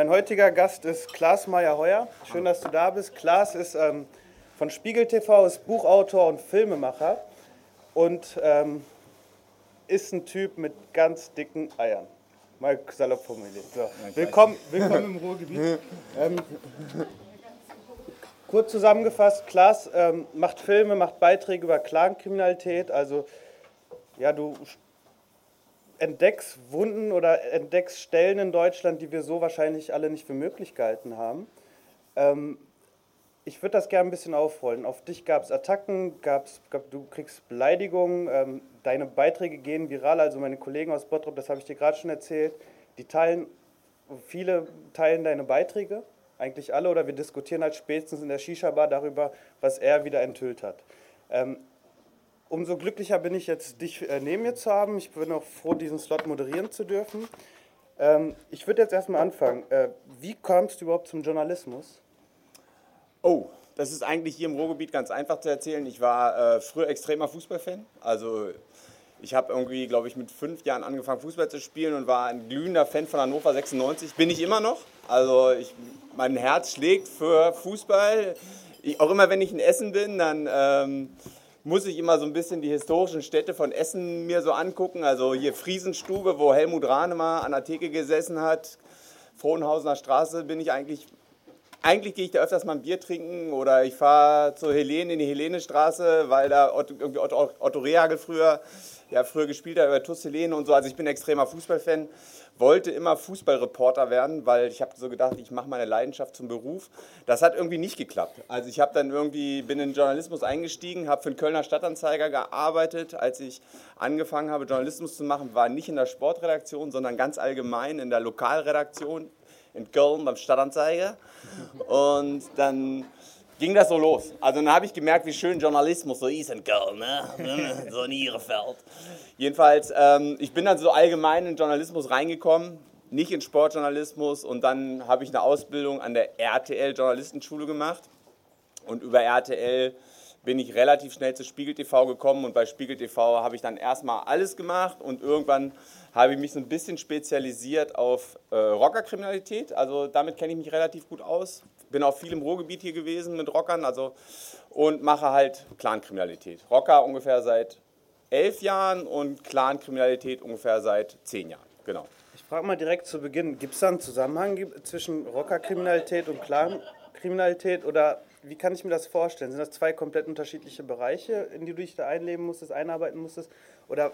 Mein heutiger Gast ist Klaas Meyer-Heuer. Schön, dass du da bist. Klaas ist ähm, von Spiegel TV, ist Buchautor und Filmemacher und ähm, ist ein Typ mit ganz dicken Eiern. Mal salopp formuliert. So. Willkommen, willkommen im Ruhrgebiet. Ähm, kurz zusammengefasst, Klaas ähm, macht Filme, macht Beiträge über Clankriminalität. Also, ja, du entdeckst Wunden oder entdeckst Stellen in Deutschland, die wir so wahrscheinlich alle nicht für möglich gehalten haben. Ähm, ich würde das gerne ein bisschen aufrollen. Auf dich gab es Attacken, gab's, gab, du kriegst Beleidigungen, ähm, deine Beiträge gehen viral. Also meine Kollegen aus Bottrop, das habe ich dir gerade schon erzählt, die teilen, viele teilen deine Beiträge, eigentlich alle, oder wir diskutieren halt spätestens in der Shisha-Bar darüber, was er wieder enthüllt hat. Ähm, umso glücklicher bin ich jetzt, dich äh, neben mir zu haben. Ich bin auch froh, diesen Slot moderieren zu dürfen. Ähm, ich würde jetzt erstmal anfangen. Äh, wie kommst du überhaupt zum Journalismus? Oh, das ist eigentlich hier im Ruhrgebiet ganz einfach zu erzählen. Ich war äh, früher extremer Fußballfan. Also ich habe irgendwie, glaube ich, mit fünf Jahren angefangen, Fußball zu spielen und war ein glühender Fan von Hannover 96. Bin ich immer noch. Also ich, mein Herz schlägt für Fußball. Ich, auch immer, wenn ich in Essen bin, dann ähm, muss ich immer so ein bisschen die historischen Städte von Essen mir so angucken. Also hier Friesenstube, wo Helmut Rahnemer an der Theke gesessen hat. Frohnhausener Straße bin ich eigentlich. Eigentlich gehe ich da öfters mal ein Bier trinken oder ich fahre zur Helene in die Helenestraße, weil da Otto, irgendwie Otto, Otto Rehagel früher, ja, früher gespielt hat über TuS Helene und so. Also ich bin extremer Fußballfan wollte immer Fußballreporter werden, weil ich habe so gedacht, ich mache meine Leidenschaft zum Beruf. Das hat irgendwie nicht geklappt. Also ich habe dann irgendwie bin in den Journalismus eingestiegen, habe für den Kölner Stadtanzeiger gearbeitet. Als ich angefangen habe Journalismus zu machen, war nicht in der Sportredaktion, sondern ganz allgemein in der Lokalredaktion in Köln beim Stadtanzeiger. Und dann ging das so los. Also dann habe ich gemerkt, wie schön Journalismus so ist in Köln, ne? so in Ihrefeld. Jedenfalls, ähm, ich bin dann so allgemein in Journalismus reingekommen, nicht in Sportjournalismus und dann habe ich eine Ausbildung an der RTL Journalistenschule gemacht und über RTL bin ich relativ schnell zu Spiegel TV gekommen und bei Spiegel TV habe ich dann erstmal alles gemacht und irgendwann habe ich mich so ein bisschen spezialisiert auf äh, Rockerkriminalität. Also damit kenne ich mich relativ gut aus. Bin auch viel im Ruhrgebiet hier gewesen mit Rockern also, und mache halt Clankriminalität. Rocker ungefähr seit elf Jahren und Clankriminalität ungefähr seit zehn Jahren. Genau. Ich frage mal direkt zu Beginn, gibt es da einen Zusammenhang zwischen Rockerkriminalität und Clankriminalität oder wie kann ich mir das vorstellen? Sind das zwei komplett unterschiedliche Bereiche, in die du dich da einleben musstest, einarbeiten musstest? Oder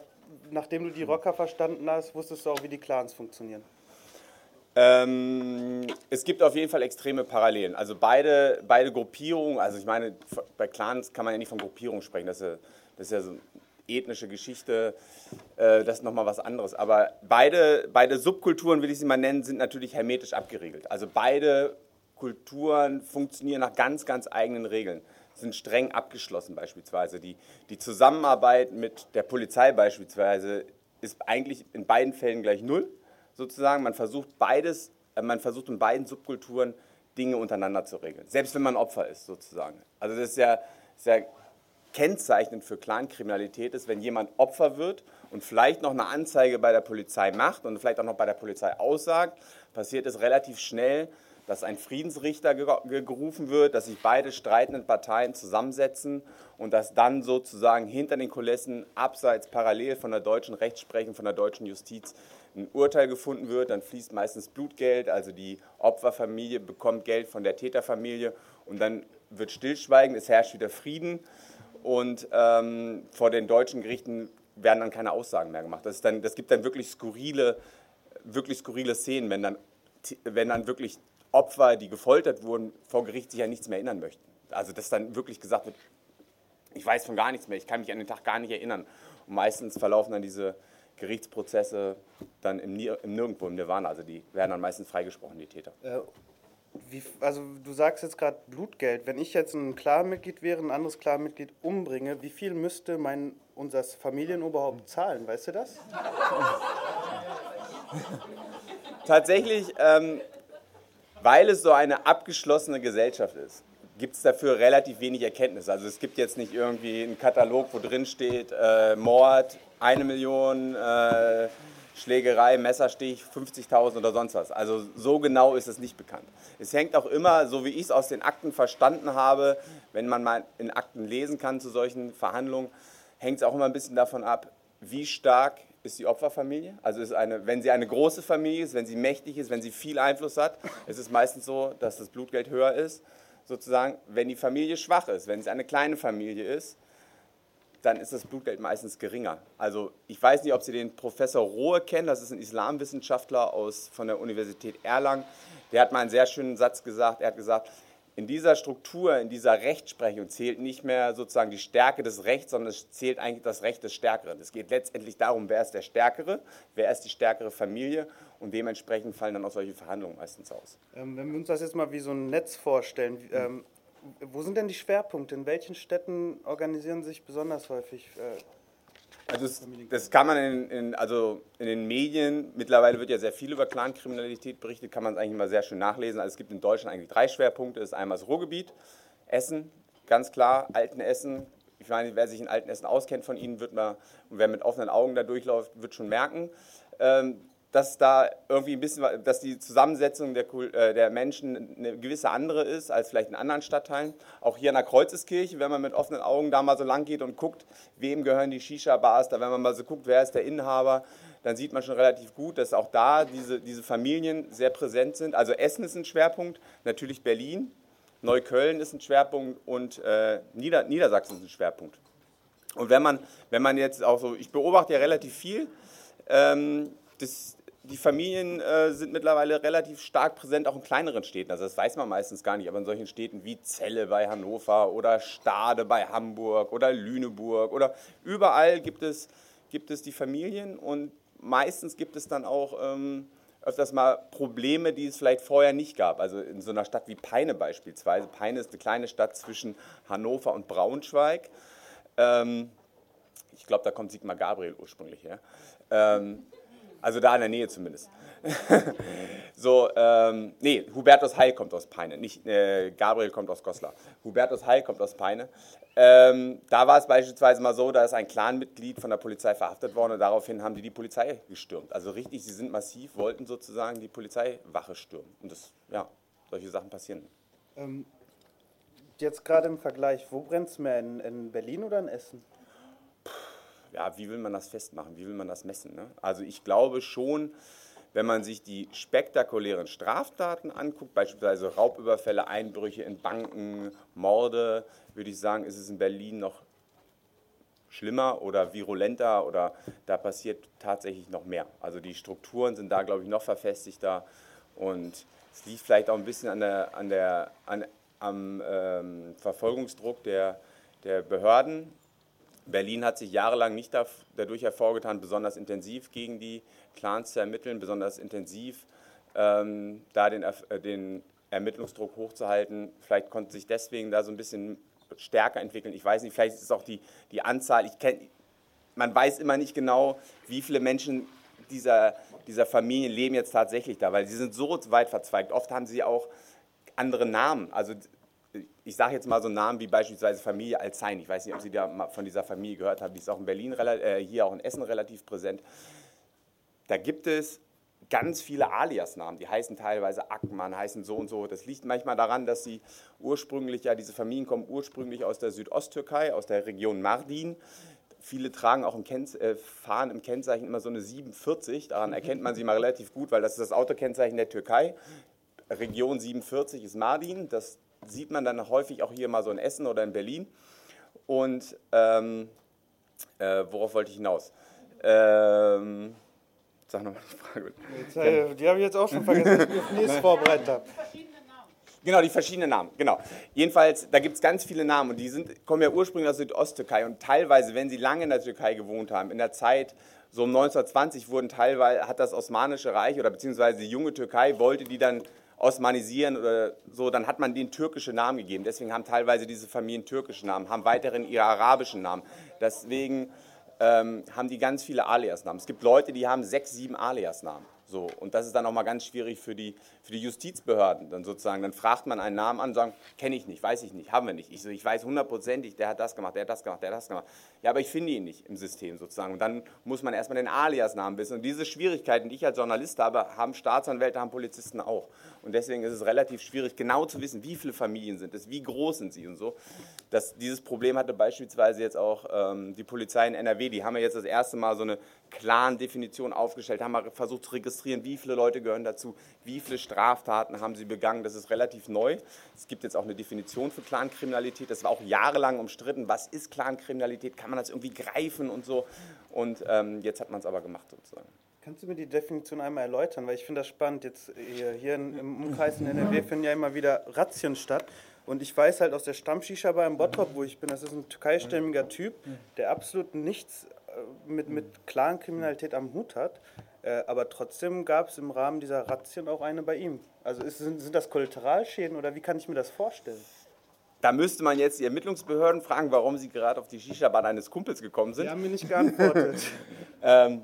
nachdem du die Rocker verstanden hast, wusstest du auch, wie die Clans funktionieren? Ähm, es gibt auf jeden Fall extreme Parallelen. Also beide, beide Gruppierungen, also ich meine, bei Clans kann man ja nicht von Gruppierung sprechen, das ist ja, das ist ja so eine ethnische Geschichte, äh, das ist nochmal was anderes. Aber beide, beide Subkulturen, will ich sie mal nennen, sind natürlich hermetisch abgeriegelt. Also beide Kulturen funktionieren nach ganz, ganz eigenen Regeln, sind streng abgeschlossen beispielsweise. Die, die Zusammenarbeit mit der Polizei beispielsweise ist eigentlich in beiden Fällen gleich null, sozusagen. Man versucht beides, äh, man versucht in beiden Subkulturen Dinge untereinander zu regeln, selbst wenn man Opfer ist, sozusagen. Also das ist ja, ist kennzeichnend für Clankriminalität ist, wenn jemand Opfer wird und vielleicht noch eine Anzeige bei der Polizei macht und vielleicht auch noch bei der Polizei aussagt, passiert es relativ schnell, dass ein Friedensrichter gerufen wird, dass sich beide streitenden Parteien zusammensetzen und dass dann sozusagen hinter den Kulissen, abseits parallel von der deutschen Rechtsprechung, von der deutschen Justiz, ein Urteil gefunden wird. Dann fließt meistens Blutgeld, also die Opferfamilie bekommt Geld von der Täterfamilie und dann wird stillschweigen, es herrscht wieder Frieden und ähm, vor den deutschen Gerichten werden dann keine Aussagen mehr gemacht. Das, dann, das gibt dann wirklich skurrile, wirklich skurrile Szenen, wenn dann, wenn dann wirklich Opfer, die gefoltert wurden, vor Gericht sich an nichts mehr erinnern möchten. Also dass dann wirklich gesagt wird, ich weiß von gar nichts mehr, ich kann mich an den Tag gar nicht erinnern. Und meistens verlaufen dann diese Gerichtsprozesse dann im, im Nirgendwo, im Nirvana. Also die werden dann meistens freigesprochen, die Täter. Äh, wie, also du sagst jetzt gerade Blutgeld. Wenn ich jetzt ein Klarmitglied wäre, ein anderes Klarmitglied umbringe, wie viel müsste mein unser Familienoberhaupt zahlen? Weißt du das? Tatsächlich ähm, weil es so eine abgeschlossene Gesellschaft ist, gibt es dafür relativ wenig Erkenntnis. Also es gibt jetzt nicht irgendwie einen Katalog, wo drin steht, äh, Mord, eine Million, äh, Schlägerei, Messerstich, 50.000 oder sonst was. Also so genau ist es nicht bekannt. Es hängt auch immer, so wie ich es aus den Akten verstanden habe, wenn man mal in Akten lesen kann zu solchen Verhandlungen, hängt es auch immer ein bisschen davon ab, wie stark ist die Opferfamilie. Also ist eine, wenn sie eine große Familie ist, wenn sie mächtig ist, wenn sie viel Einfluss hat, ist es meistens so, dass das Blutgeld höher ist. Sozusagen, wenn die Familie schwach ist, wenn es eine kleine Familie ist, dann ist das Blutgeld meistens geringer. Also ich weiß nicht, ob Sie den Professor Rohe kennen, das ist ein Islamwissenschaftler aus, von der Universität Erlangen. Der hat mal einen sehr schönen Satz gesagt. Er hat gesagt, in dieser Struktur, in dieser Rechtsprechung zählt nicht mehr sozusagen die Stärke des Rechts, sondern es zählt eigentlich das Recht des Stärkeren. Es geht letztendlich darum, wer ist der Stärkere, wer ist die stärkere Familie und dementsprechend fallen dann auch solche Verhandlungen meistens aus. Ähm, wenn wir uns das jetzt mal wie so ein Netz vorstellen, ähm, wo sind denn die Schwerpunkte? In welchen Städten organisieren sich besonders häufig äh, also das, das, kann man in, in, also in den Medien, mittlerweile wird ja sehr viel über Clankriminalität berichtet, kann man es eigentlich immer sehr schön nachlesen. Also es gibt in Deutschland eigentlich drei Schwerpunkte. Das ist einmal das Ruhrgebiet, Essen, ganz klar, Altenessen. Ich meine, wer sich in Altenessen auskennt von Ihnen, wird mal, und wer mit offenen Augen da durchläuft, wird schon merken. Ähm, dass da irgendwie ein bisschen, dass die Zusammensetzung der, äh, der Menschen eine gewisse andere ist als vielleicht in anderen Stadtteilen. Auch hier in der Kreuzeskirche, wenn man mit offenen Augen da mal so lang geht und guckt, wem gehören die Shisha-Bars, da wenn man mal so guckt, wer ist der Inhaber, dann sieht man schon relativ gut, dass auch da diese, diese Familien sehr präsent sind. Also Essen ist ein Schwerpunkt, natürlich Berlin, Neukölln ist ein Schwerpunkt und äh, Nieder Niedersachsen ist ein Schwerpunkt. Und wenn man, wenn man jetzt auch so, ich beobachte ja relativ viel, ähm, das, die Familien äh, sind mittlerweile relativ stark präsent, auch in kleineren Städten. Also das weiß man meistens gar nicht, aber in solchen Städten wie Celle bei Hannover oder Stade bei Hamburg oder Lüneburg oder überall gibt es, gibt es die Familien und meistens gibt es dann auch ähm, öfters mal Probleme, die es vielleicht vorher nicht gab. Also in so einer Stadt wie Peine beispielsweise. Peine ist eine kleine Stadt zwischen Hannover und Braunschweig. Ähm, ich glaube, da kommt Sigmar Gabriel ursprünglich her. Ähm, also da in der Nähe zumindest. so, ähm, nee, Hubertus Heil kommt aus Peine, nicht äh, Gabriel kommt aus Goslar. Hubertus Heil kommt aus Peine. Ähm, da war es beispielsweise mal so, da ist ein Clanmitglied von der Polizei verhaftet worden und daraufhin haben die die Polizei gestürmt. Also richtig, sie sind massiv, wollten sozusagen die Polizeiwache stürmen. Und das, ja, solche Sachen passieren. Ähm, jetzt gerade im Vergleich, wo brennt es mehr, in, in Berlin oder in Essen? Ja, wie will man das festmachen, wie will man das messen? Ne? Also ich glaube schon, wenn man sich die spektakulären Straftaten anguckt, beispielsweise Raubüberfälle, Einbrüche in Banken, Morde, würde ich sagen, ist es in Berlin noch schlimmer oder virulenter oder da passiert tatsächlich noch mehr. Also die Strukturen sind da, glaube ich, noch verfestigter und es liegt vielleicht auch ein bisschen an der, an der, an, am ähm, Verfolgungsdruck der, der Behörden Berlin hat sich jahrelang nicht dadurch hervorgetan, besonders intensiv gegen die Clans zu ermitteln, besonders intensiv ähm, da den, äh, den Ermittlungsdruck hochzuhalten. Vielleicht konnte sich deswegen da so ein bisschen stärker entwickeln. Ich weiß nicht, vielleicht ist es auch die, die Anzahl. Ich kenn, man weiß immer nicht genau, wie viele Menschen dieser, dieser Familien leben jetzt tatsächlich da, weil sie sind so weit verzweigt. Oft haben sie auch andere Namen. Also ich sage jetzt mal so Namen wie beispielsweise Familie Alzein. Ich weiß nicht, ob Sie da mal von dieser Familie gehört haben. Die ist auch in Berlin, äh, hier auch in Essen relativ präsent. Da gibt es ganz viele Alias-Namen. Die heißen teilweise Ackmann, heißen so und so. Das liegt manchmal daran, dass sie ursprünglich, ja, diese Familien kommen ursprünglich aus der Südosttürkei, aus der Region Mardin. Viele tragen auch im Kenz äh, fahren im Kennzeichen immer so eine 47. Daran erkennt man sie mal relativ gut, weil das ist das Autokennzeichen der Türkei. Region 47 ist Mardin. Das sieht man dann häufig auch hier mal so in Essen oder in Berlin. Und ähm, äh, worauf wollte ich hinaus? Ähm, sag nochmal die Frage. Jetzt, äh, die habe ich jetzt auch schon vergessen, die ich nächstes vorbereitet habe. Genau, die verschiedenen Namen, genau. Jedenfalls, da gibt es ganz viele Namen und die sind, kommen ja ursprünglich aus Südosttürkei und teilweise, wenn sie lange in der Türkei gewohnt haben, in der Zeit so um 1920 wurden teilweise, hat das Osmanische Reich oder beziehungsweise die junge Türkei wollte die dann osmanisieren oder so, dann hat man denen türkische Namen gegeben. Deswegen haben teilweise diese Familien türkische Namen, haben weiterhin ihre arabischen Namen. Deswegen ähm, haben die ganz viele Alias-Namen. Es gibt Leute, die haben sechs, sieben Alias-Namen. So, und das ist dann auch mal ganz schwierig für die, für die Justizbehörden. Dann sozusagen, dann fragt man einen Namen an und sagt, kenne ich nicht, weiß ich nicht, haben wir nicht. Ich, so, ich weiß hundertprozentig, der hat das gemacht, der hat das gemacht, der hat das gemacht. Ja, aber ich finde ihn nicht im System sozusagen. Und dann muss man erstmal den Alias-Namen wissen. Und diese Schwierigkeiten, die ich als Journalist habe, haben Staatsanwälte, haben Polizisten auch. Und deswegen ist es relativ schwierig, genau zu wissen, wie viele Familien sind es, wie groß sind sie und so. Das, dieses Problem hatte beispielsweise jetzt auch ähm, die Polizei in NRW. Die haben ja jetzt das erste Mal so eine klaren Definition aufgestellt, haben mal versucht zu registrieren, wie viele Leute gehören dazu, wie viele Straftaten haben sie begangen. Das ist relativ neu. Es gibt jetzt auch eine Definition für Clankriminalität. Das war auch jahrelang umstritten. Was ist Clankriminalität? Kann man das irgendwie greifen und so? Und ähm, jetzt hat man es aber gemacht sozusagen. Kannst du mir die Definition einmal erläutern? Weil ich finde das spannend. Jetzt hier, hier im Umkreis in NRW finden ja immer wieder Razzien statt. Und ich weiß halt aus der Stammshisha bar im Bottrop, wo ich bin, das ist ein türkeistämmiger Typ, der absolut nichts äh, mit, mit klaren Kriminalität am Hut hat. Äh, aber trotzdem gab es im Rahmen dieser Razzien auch eine bei ihm. Also ist, sind, sind das Kollateralschäden oder wie kann ich mir das vorstellen? Da müsste man jetzt die Ermittlungsbehörden fragen, warum sie gerade auf die Shisha-Bar eines Kumpels gekommen sind. Die haben mir nicht geantwortet. ähm,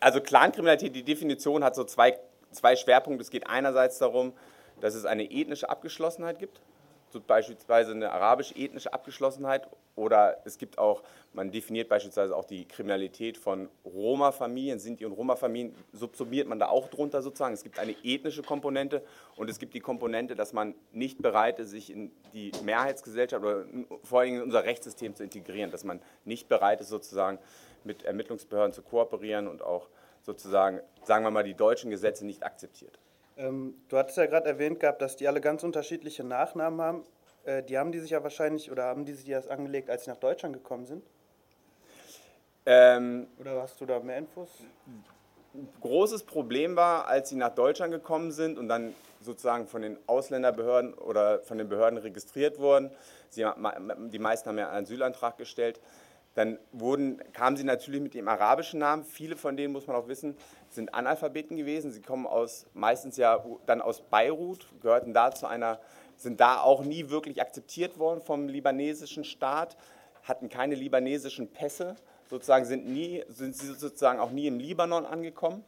also Clankriminalität, die Definition hat so zwei, zwei Schwerpunkte. Es geht einerseits darum, dass es eine ethnische Abgeschlossenheit gibt, so beispielsweise eine arabisch-ethnische Abgeschlossenheit oder es gibt auch, man definiert beispielsweise auch die Kriminalität von Roma-Familien, Sinti- und Roma-Familien, subsumiert man da auch drunter sozusagen. Es gibt eine ethnische Komponente und es gibt die Komponente, dass man nicht bereit ist, sich in die Mehrheitsgesellschaft oder vor allem in unser Rechtssystem zu integrieren, dass man nicht bereit ist, sozusagen mit Ermittlungsbehörden zu kooperieren und auch sozusagen, sagen wir mal, die deutschen Gesetze nicht akzeptiert. Ähm, du hattest ja gerade erwähnt gehabt, dass die alle ganz unterschiedliche Nachnamen haben. Äh, die haben die sich ja wahrscheinlich, oder haben die sich erst angelegt, als sie nach Deutschland gekommen sind? Ähm, oder hast du da mehr Infos? Großes Problem war, als sie nach Deutschland gekommen sind und dann sozusagen von den Ausländerbehörden oder von den Behörden registriert wurden. Sie, die meisten haben ja einen Asylantrag gestellt. Dann wurden, kamen sie natürlich mit dem arabischen Namen. Viele von denen, muss man auch wissen, sind Analphabeten gewesen. Sie kommen aus, meistens ja dann aus Beirut, gehörten da zu einer, sind da auch nie wirklich akzeptiert worden vom libanesischen Staat, hatten keine libanesischen Pässe, sozusagen sind, nie, sind sie sozusagen auch nie im Libanon angekommen.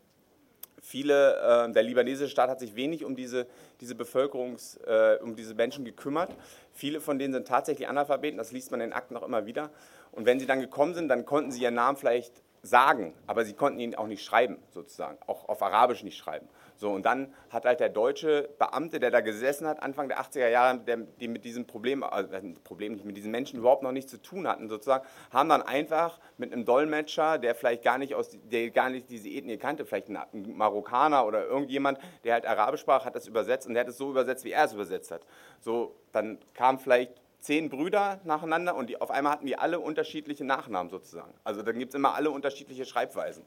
Viele, äh, der libanesische Staat hat sich wenig um diese, diese Bevölkerungs, äh, um diese Menschen gekümmert. Viele von denen sind tatsächlich Analphabeten, das liest man in den Akten auch immer wieder. Und wenn sie dann gekommen sind, dann konnten sie ihren Namen vielleicht sagen, aber sie konnten ihn auch nicht schreiben, sozusagen, auch auf Arabisch nicht schreiben. So, und dann hat halt der deutsche Beamte, der da gesessen hat, Anfang der 80er Jahre, der, die mit diesem Problem, also Problem nicht, mit diesen Menschen überhaupt noch nichts zu tun hatten, sozusagen, haben dann einfach mit einem Dolmetscher, der vielleicht gar nicht aus, der gar nicht diese Ethnie kannte, vielleicht ein Marokkaner oder irgendjemand, der halt Arabisch sprach, hat das übersetzt und der hat es so übersetzt, wie er es übersetzt hat. So, dann kam vielleicht zehn Brüder nacheinander und die, auf einmal hatten die alle unterschiedliche Nachnamen sozusagen. Also dann gibt es immer alle unterschiedliche Schreibweisen.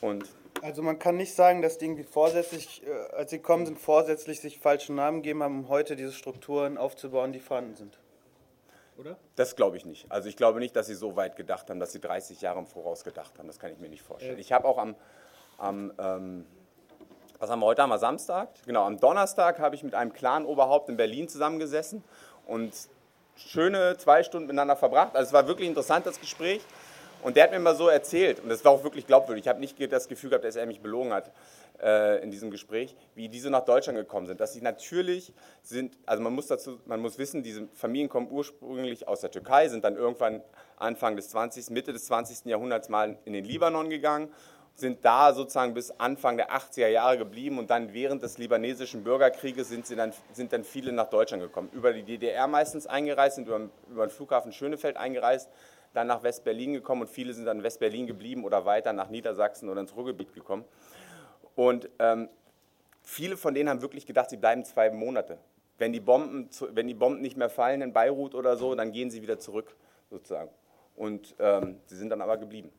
Und also man kann nicht sagen, dass die irgendwie vorsätzlich, äh, als sie kommen sind, vorsätzlich sich falsche Namen gegeben haben, um heute diese Strukturen aufzubauen, die vorhanden sind. Oder? Das glaube ich nicht. Also ich glaube nicht, dass sie so weit gedacht haben, dass sie 30 Jahre im Voraus gedacht haben. Das kann ich mir nicht vorstellen. Äh. Ich habe auch am, am ähm, was haben wir heute? Haben wir Samstag? Genau, am Donnerstag habe ich mit einem Clan-Oberhaupt in Berlin zusammengesessen und schöne zwei Stunden miteinander verbracht. Also es war wirklich interessant, das Gespräch. Und der hat mir mal so erzählt, und das war auch wirklich glaubwürdig, ich habe nicht das Gefühl gehabt, dass er mich belogen hat äh, in diesem Gespräch, wie diese nach Deutschland gekommen sind. Dass sie natürlich sind, also man muss dazu, man muss wissen, diese Familien kommen ursprünglich aus der Türkei, sind dann irgendwann Anfang des 20., Mitte des 20. Jahrhunderts mal in den Libanon gegangen sind da sozusagen bis Anfang der 80er Jahre geblieben und dann während des libanesischen Bürgerkrieges sind, sie dann, sind dann viele nach Deutschland gekommen. Über die DDR meistens eingereist, sind über, über den Flughafen Schönefeld eingereist, dann nach West-Berlin gekommen und viele sind dann in West-Berlin geblieben oder weiter nach Niedersachsen oder ins Ruhrgebiet gekommen. Und ähm, viele von denen haben wirklich gedacht, sie bleiben zwei Monate. Wenn die, Bomben, wenn die Bomben nicht mehr fallen in Beirut oder so, dann gehen sie wieder zurück sozusagen. Und ähm, sie sind dann aber geblieben.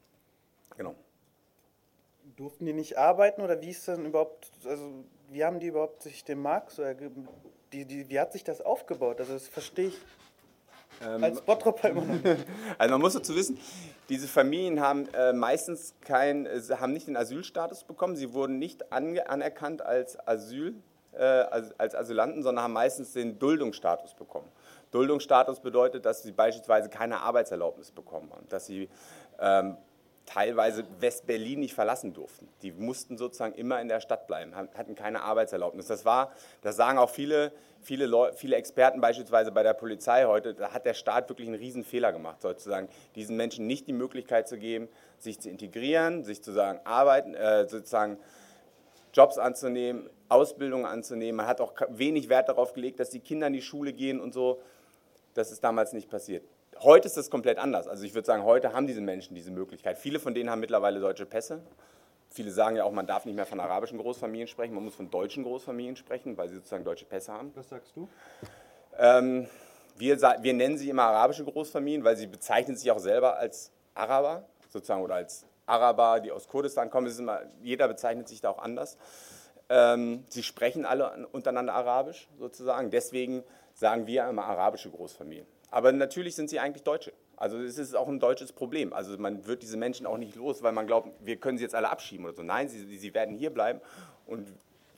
Genau. Durften die nicht arbeiten oder wie ist denn überhaupt, also wie haben die überhaupt sich den Markt so ergeben? Die, die, wie hat sich das aufgebaut? Also das verstehe ich ähm, als Bottropper immer noch. Also man muss dazu wissen, diese Familien haben äh, meistens kein, äh, haben nicht den Asylstatus bekommen, sie wurden nicht anerkannt als Asyl, äh, als, als Asylanten, sondern haben meistens den Duldungsstatus bekommen. Duldungsstatus bedeutet, dass sie beispielsweise keine Arbeitserlaubnis bekommen haben, dass sie ähm, teilweise West-Berlin nicht verlassen durften. Die mussten sozusagen immer in der Stadt bleiben, hatten keine Arbeitserlaubnis. Das war, das sagen auch viele, viele, viele Experten beispielsweise bei der Polizei heute, da hat der Staat wirklich einen riesen Fehler gemacht, sozusagen diesen Menschen nicht die Möglichkeit zu geben, sich zu integrieren, sich zu sagen, arbeiten, äh, sozusagen Jobs anzunehmen, Ausbildung anzunehmen. Man hat auch wenig Wert darauf gelegt, dass die Kinder in die Schule gehen und so. Das ist damals nicht passiert. Heute ist das komplett anders. Also ich würde sagen, heute haben diese Menschen diese Möglichkeit. Viele von denen haben mittlerweile deutsche Pässe. Viele sagen ja auch, man darf nicht mehr von arabischen Großfamilien sprechen, man muss von deutschen Großfamilien sprechen, weil sie sozusagen deutsche Pässe haben. Was sagst du? Ähm, wir, wir nennen sie immer arabische Großfamilien, weil sie bezeichnen sich auch selber als Araber, sozusagen, oder als Araber, die aus Kurdistan kommen. Immer, jeder bezeichnet sich da auch anders. Ähm, sie sprechen alle untereinander Arabisch, sozusagen. Deswegen sagen wir immer arabische Großfamilien. Aber natürlich sind sie eigentlich Deutsche. Also es ist auch ein deutsches Problem. Also man wird diese Menschen auch nicht los, weil man glaubt, wir können sie jetzt alle abschieben oder so. Nein, sie, sie werden hier bleiben und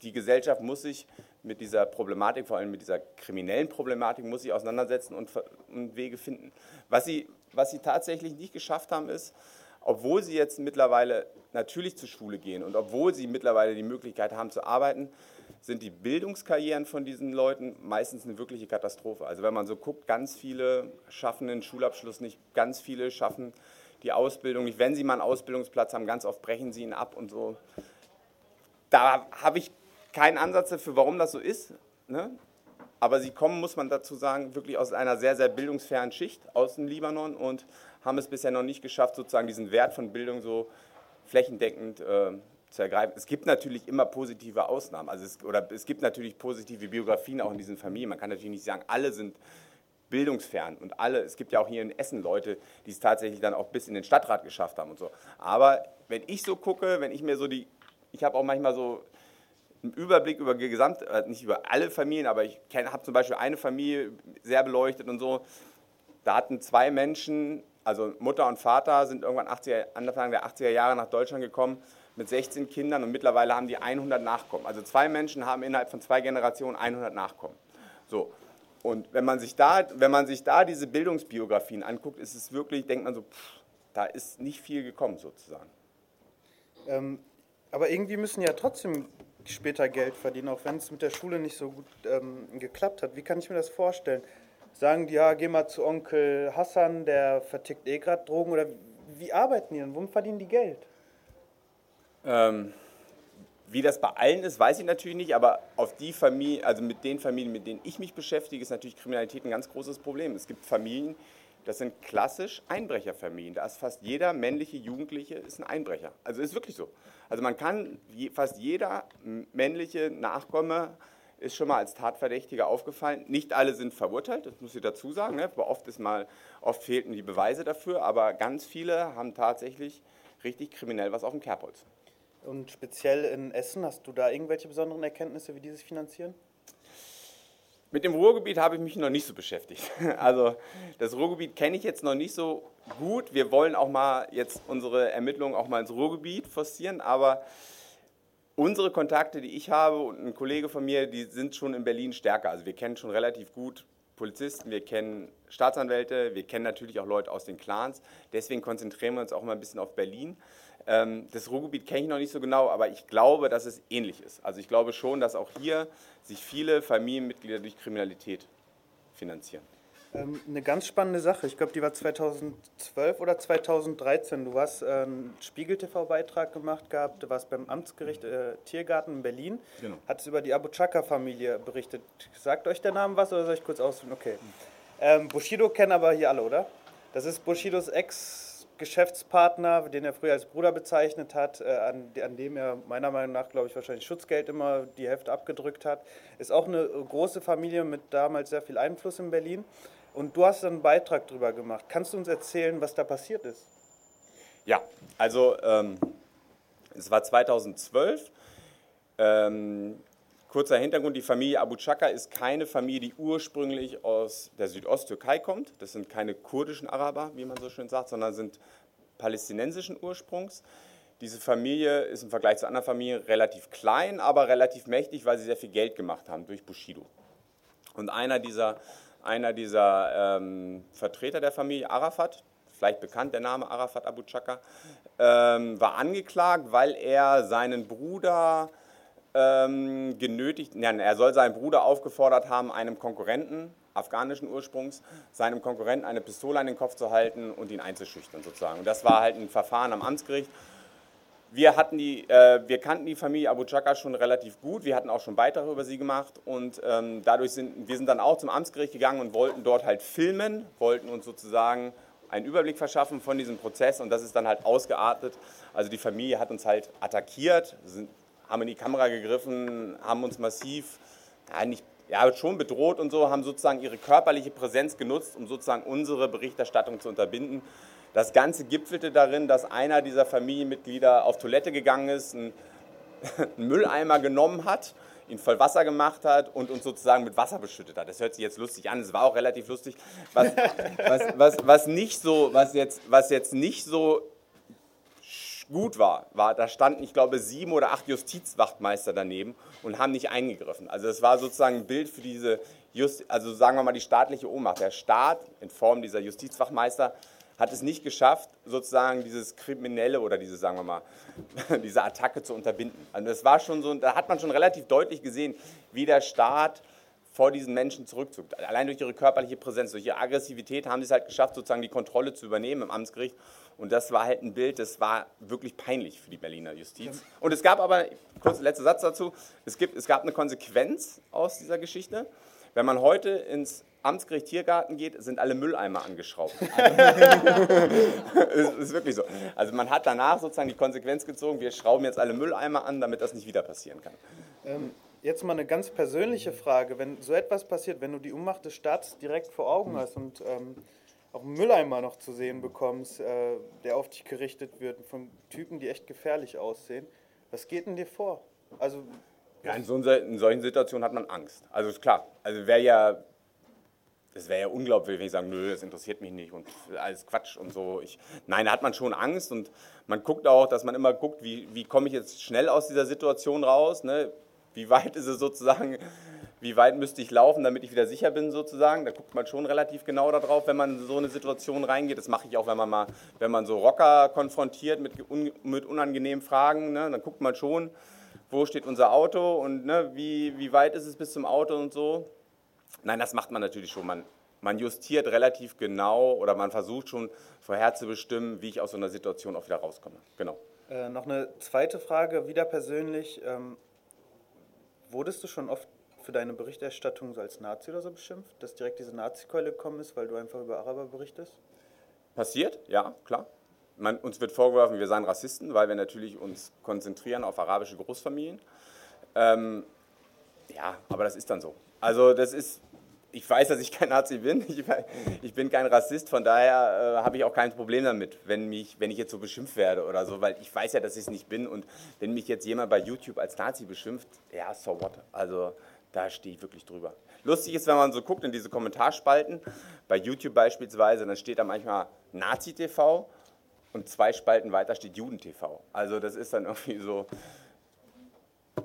die Gesellschaft muss sich mit dieser Problematik, vor allem mit dieser kriminellen Problematik, muss sich auseinandersetzen und, und Wege finden. Was sie, was sie tatsächlich nicht geschafft haben, ist, obwohl sie jetzt mittlerweile natürlich zur Schule gehen und obwohl sie mittlerweile die Möglichkeit haben zu arbeiten, sind die Bildungskarrieren von diesen Leuten meistens eine wirkliche Katastrophe. Also wenn man so guckt, ganz viele schaffen den Schulabschluss nicht, ganz viele schaffen die Ausbildung nicht. Wenn sie mal einen Ausbildungsplatz haben, ganz oft brechen sie ihn ab und so. Da habe ich keinen Ansatz dafür, warum das so ist. Ne? Aber sie kommen, muss man dazu sagen, wirklich aus einer sehr, sehr bildungsfernen Schicht aus dem Libanon und haben es bisher noch nicht geschafft, sozusagen diesen Wert von Bildung so flächendeckend äh, zu ergreifen. Es gibt natürlich immer positive Ausnahmen. Also es, oder es gibt natürlich positive Biografien auch in diesen Familien. Man kann natürlich nicht sagen, alle sind bildungsfern und alle, es gibt ja auch hier in Essen Leute, die es tatsächlich dann auch bis in den Stadtrat geschafft haben und so. Aber wenn ich so gucke, wenn ich mir so die, ich habe auch manchmal so einen Überblick über gesamt, äh, nicht über alle Familien, aber ich habe zum Beispiel eine Familie sehr beleuchtet und so. Da hatten zwei Menschen, also Mutter und Vater, sind irgendwann 80er, Anfang der 80er Jahre nach Deutschland gekommen mit 16 Kindern und mittlerweile haben die 100 Nachkommen. Also zwei Menschen haben innerhalb von zwei Generationen 100 Nachkommen. So. Und wenn man sich da, wenn man sich da diese Bildungsbiografien anguckt, ist es wirklich, denkt man so, pff, da ist nicht viel gekommen sozusagen. Ähm, aber irgendwie müssen ja trotzdem später Geld verdienen, auch wenn es mit der Schule nicht so gut ähm, geklappt hat. Wie kann ich mir das vorstellen? Sagen die, ja, geh mal zu Onkel Hassan, der vertickt eh gerade Drogen oder wie arbeiten die denn? Womit verdienen die Geld? Ähm, wie das bei allen ist, weiß ich natürlich nicht, aber auf die Familie, also mit den Familien, mit denen ich mich beschäftige, ist natürlich Kriminalität ein ganz großes Problem. Es gibt Familien, das sind klassisch Einbrecherfamilien. Da ist fast jeder männliche Jugendliche ist ein Einbrecher. Also ist wirklich so. Also man kann fast jeder männliche Nachkomme ist schon mal als Tatverdächtiger aufgefallen. Nicht alle sind verurteilt, das muss ich dazu sagen. Ne? Oft, ist mal, oft fehlten die Beweise dafür, aber ganz viele haben tatsächlich richtig kriminell was auf dem Kerbholz. Und speziell in Essen, hast du da irgendwelche besonderen Erkenntnisse, wie die sich finanzieren? Mit dem Ruhrgebiet habe ich mich noch nicht so beschäftigt. Also das Ruhrgebiet kenne ich jetzt noch nicht so gut. Wir wollen auch mal jetzt unsere Ermittlungen auch mal ins Ruhrgebiet forcieren, aber unsere Kontakte, die ich habe und ein Kollege von mir, die sind schon in Berlin stärker. Also wir kennen schon relativ gut Polizisten, wir kennen Staatsanwälte, wir kennen natürlich auch Leute aus den Clans. Deswegen konzentrieren wir uns auch mal ein bisschen auf Berlin. Ähm, das Ruhrgebiet kenne ich noch nicht so genau, aber ich glaube, dass es ähnlich ist. Also ich glaube schon, dass auch hier sich viele Familienmitglieder durch Kriminalität finanzieren. Ähm, eine ganz spannende Sache. Ich glaube, die war 2012 oder 2013. Du hast äh, einen Spiegel-TV-Beitrag gemacht gehabt. Du warst beim Amtsgericht äh, Tiergarten in Berlin. Genau. Hattest über die Abu Chaka-Familie berichtet. Sagt euch der Name was oder soll ich kurz ausführen? Okay. Ähm, Bushido kennen aber hier alle, oder? Das ist Bushidos Ex- Geschäftspartner, den er früher als Bruder bezeichnet hat, äh, an, an, dem er meiner Meinung nach, glaube ich, wahrscheinlich Schutzgeld immer die Hälfte abgedrückt hat. Ist auch eine große Familie mit damals sehr viel Einfluss in Berlin. Und du hast einen Beitrag darüber gemacht. Kannst du uns erzählen, was da passiert ist? Ja, also ähm, es war 2012. Ähm, kurzer Hintergrund, die Familie Abu Chaka ist keine Familie, die ursprünglich aus der Südosttürkei kommt. Das sind keine kurdischen Araber, wie man so schön sagt, sondern sind palästinensischen Ursprungs. Diese Familie ist im Vergleich zu anderen Familien relativ klein, aber relativ mächtig, weil sie sehr viel Geld gemacht haben durch Bushido. Und einer dieser einer dieser ähm, Vertreter der Familie, Arafat, vielleicht bekannt, der Name Arafat Abu Chaka, ähm, war angeklagt, weil er seinen Bruder ähm, genötigt, ja, er soll seinen Bruder aufgefordert haben, einem Konkurrenten afghanischen Ursprungs, seinem Konkurrenten eine Pistole an den Kopf zu halten und ihn einzuschüchtern sozusagen. Und das war halt ein Verfahren am Amtsgericht. Wir, hatten die, äh, wir kannten die Familie Abu Chaka schon relativ gut, wir hatten auch schon Beiträge über sie gemacht und ähm, dadurch sind wir sind dann auch zum Amtsgericht gegangen und wollten dort halt filmen, wollten uns sozusagen einen Überblick verschaffen von diesem Prozess und das ist dann halt ausgeartet. Also die Familie hat uns halt attackiert, sind, haben in die Kamera gegriffen, haben uns massiv, ja, nicht, ja, schon bedroht und so, haben sozusagen ihre körperliche Präsenz genutzt, um sozusagen unsere Berichterstattung zu unterbinden. Das Ganze gipfelte darin, dass einer dieser Familienmitglieder auf Toilette gegangen ist, einen, einen Mülleimer genommen hat, ihn voll Wasser gemacht hat und uns sozusagen mit Wasser beschüttet hat. Das hört sich jetzt lustig an, es war auch relativ lustig. Was, was, was, was, nicht so, was, jetzt, was jetzt nicht so gut war, war, da standen, ich glaube, sieben oder acht Justizwachtmeister daneben und haben nicht eingegriffen. Also es war sozusagen ein Bild für diese, Just, also sagen wir mal die staatliche Ohnmacht. Der Staat in Form dieser Justizwachtmeister hat es nicht geschafft, sozusagen dieses Kriminelle oder diese, sagen wir mal, diese Attacke zu unterbinden. Also das war schon so, da hat man schon relativ deutlich gesehen, wie der Staat vor diesen Menschen zurückzog. Allein durch ihre körperliche Präsenz, durch ihre Aggressivität haben sie es halt geschafft, sozusagen die Kontrolle zu übernehmen im Amtsgericht. Und das war halt ein Bild, das war wirklich peinlich für die Berliner Justiz. Und es gab aber, kurz letzter Satz dazu, es, gibt, es gab eine Konsequenz aus dieser Geschichte. Wenn man heute ins Amtsgericht Tiergarten geht, sind alle Mülleimer angeschraubt. das ist wirklich so. Also man hat danach sozusagen die Konsequenz gezogen, wir schrauben jetzt alle Mülleimer an, damit das nicht wieder passieren kann. Ähm, jetzt mal eine ganz persönliche Frage. Wenn so etwas passiert, wenn du die Ummacht des Staates direkt vor Augen hast und ähm, auch einen Mülleimer noch zu sehen bekommst, äh, der auf dich gerichtet wird, von Typen, die echt gefährlich aussehen. Was geht denn dir vor? Also ja, in, so, in solchen Situationen hat man Angst. Also ist klar. Also wäre ja, das wäre ja unglaublich, wenn ich sage, nö, das interessiert mich nicht und alles Quatsch und so. Ich, nein, da hat man schon Angst und man guckt auch, dass man immer guckt, wie, wie komme ich jetzt schnell aus dieser Situation raus. Ne? Wie weit ist es sozusagen wie weit müsste ich laufen, damit ich wieder sicher bin sozusagen. Da guckt man schon relativ genau darauf, wenn man in so eine Situation reingeht. Das mache ich auch, wenn man mal, wenn man so Rocker konfrontiert mit, un, mit unangenehmen Fragen, ne, dann guckt man schon, wo steht unser Auto und ne, wie, wie weit ist es bis zum Auto und so. Nein, das macht man natürlich schon. Man, man justiert relativ genau oder man versucht schon vorher zu bestimmen, wie ich aus so einer Situation auch wieder rauskomme. Genau. Äh, noch eine zweite Frage, wieder persönlich. Ähm, wurdest du schon oft für deine Berichterstattung so als Nazi oder so beschimpft, dass direkt diese Nazi-Keule gekommen ist, weil du einfach über Araber berichtest? Passiert, ja, klar. Man, uns wird vorgeworfen, wir seien Rassisten, weil wir natürlich uns konzentrieren auf arabische Großfamilien. Ähm, ja, aber das ist dann so. Also das ist, ich weiß, dass ich kein Nazi bin, ich, ich bin kein Rassist, von daher äh, habe ich auch kein Problem damit, wenn, mich, wenn ich jetzt so beschimpft werde oder so, weil ich weiß ja, dass ich es nicht bin und wenn mich jetzt jemand bei YouTube als Nazi beschimpft, ja, so what. Also da stehe ich wirklich drüber. Lustig ist, wenn man so guckt in diese Kommentarspalten, bei YouTube beispielsweise, dann steht da manchmal Nazi-TV und zwei Spalten weiter steht Juden-TV. Also das ist dann irgendwie so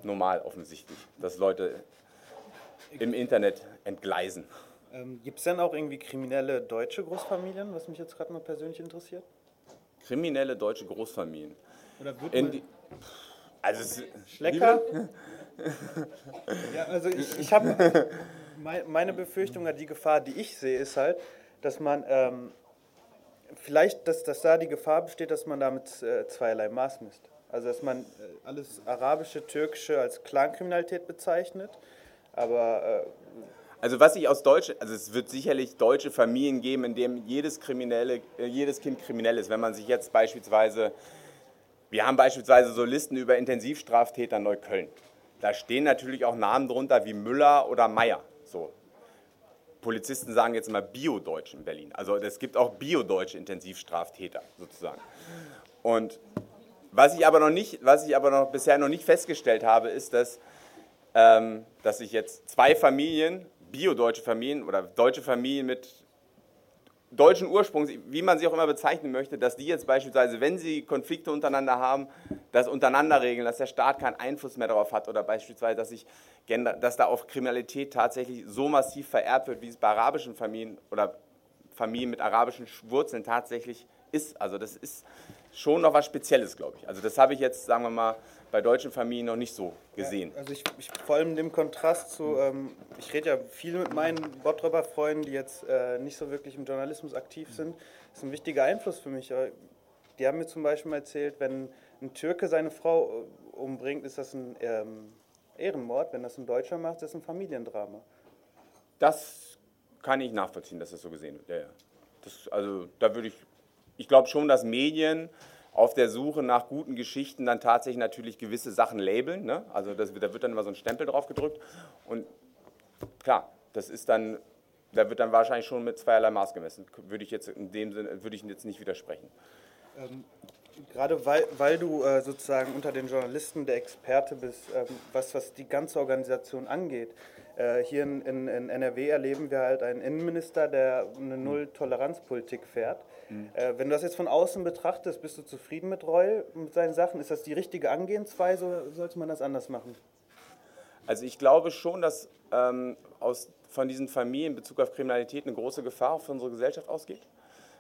normal offensichtlich, dass Leute im Internet entgleisen. Ähm, Gibt es denn auch irgendwie kriminelle deutsche Großfamilien, was mich jetzt gerade mal persönlich interessiert? Kriminelle deutsche Großfamilien. Oder wird man die, also Schlecker? Ja, also ich, ich habe meine Befürchtung, die Gefahr, die ich sehe, ist halt, dass man ähm, vielleicht, dass, dass da die Gefahr besteht, dass man damit äh, zweierlei Maß misst. Also dass man äh, alles arabische, türkische als Clankriminalität bezeichnet, aber äh, also was ich aus deutsche, also es wird sicherlich deutsche Familien geben, in denen jedes kriminelle, äh, jedes Kind kriminell ist. Wenn man sich jetzt beispielsweise, wir haben beispielsweise so Listen über Intensivstraftäter in Neukölln. Da stehen natürlich auch Namen drunter wie Müller oder Meier. So. Polizisten sagen jetzt immer Bio-Deutsch in Berlin. Also es gibt auch Bio-deutsche Intensivstraftäter sozusagen. Und was ich aber noch nicht, was ich aber noch bisher noch nicht festgestellt habe, ist, dass, ähm, dass sich jetzt zwei Familien, bio-deutsche Familien oder deutsche Familien mit deutschen Ursprungs, wie man sie auch immer bezeichnen möchte, dass die jetzt beispielsweise, wenn sie Konflikte untereinander haben, das untereinander regeln, dass der Staat keinen Einfluss mehr darauf hat oder beispielsweise, dass, sich, dass da auf Kriminalität tatsächlich so massiv vererbt wird, wie es bei arabischen Familien oder Familien mit arabischen Wurzeln tatsächlich ist. Also das ist schon noch was Spezielles, glaube ich. Also das habe ich jetzt, sagen wir mal, bei deutschen Familien noch nicht so gesehen. Ja, also ich, ich, vor allem dem Kontrast zu, ähm, ich rede ja viel mit meinen Bottropper Freunden, die jetzt äh, nicht so wirklich im Journalismus aktiv sind. Das ist ein wichtiger Einfluss für mich. Die haben mir zum Beispiel erzählt, wenn ein Türke seine Frau äh, umbringt, ist das ein ähm, Ehrenmord. Wenn das ein Deutscher macht, ist das ein Familiendrama. Das kann ich nachvollziehen, dass das so gesehen wird. Ja, ja. Das, also da würde ich, ich glaube schon, dass Medien auf der Suche nach guten Geschichten dann tatsächlich natürlich gewisse Sachen labeln. Ne? Also das, da wird dann immer so ein Stempel drauf gedrückt. Und klar, das ist dann, da wird dann wahrscheinlich schon mit zweierlei Maß gemessen. Würde ich jetzt in dem Sinne, würde ich jetzt nicht widersprechen. Ähm, gerade weil, weil du äh, sozusagen unter den Journalisten der Experte bist, ähm, was, was die ganze Organisation angeht. Äh, hier in, in, in, NRW erleben wir halt einen Innenminister, der eine Null-Toleranz-Politik fährt. Mhm. Äh, wenn du das jetzt von außen betrachtest, bist du zufrieden mit Reul, mit seinen Sachen? Ist das die richtige Angehensweise oder sollte man das anders machen? Also ich glaube schon, dass ähm, aus, von diesen Familien in Bezug auf Kriminalität eine große Gefahr auf unsere Gesellschaft ausgeht.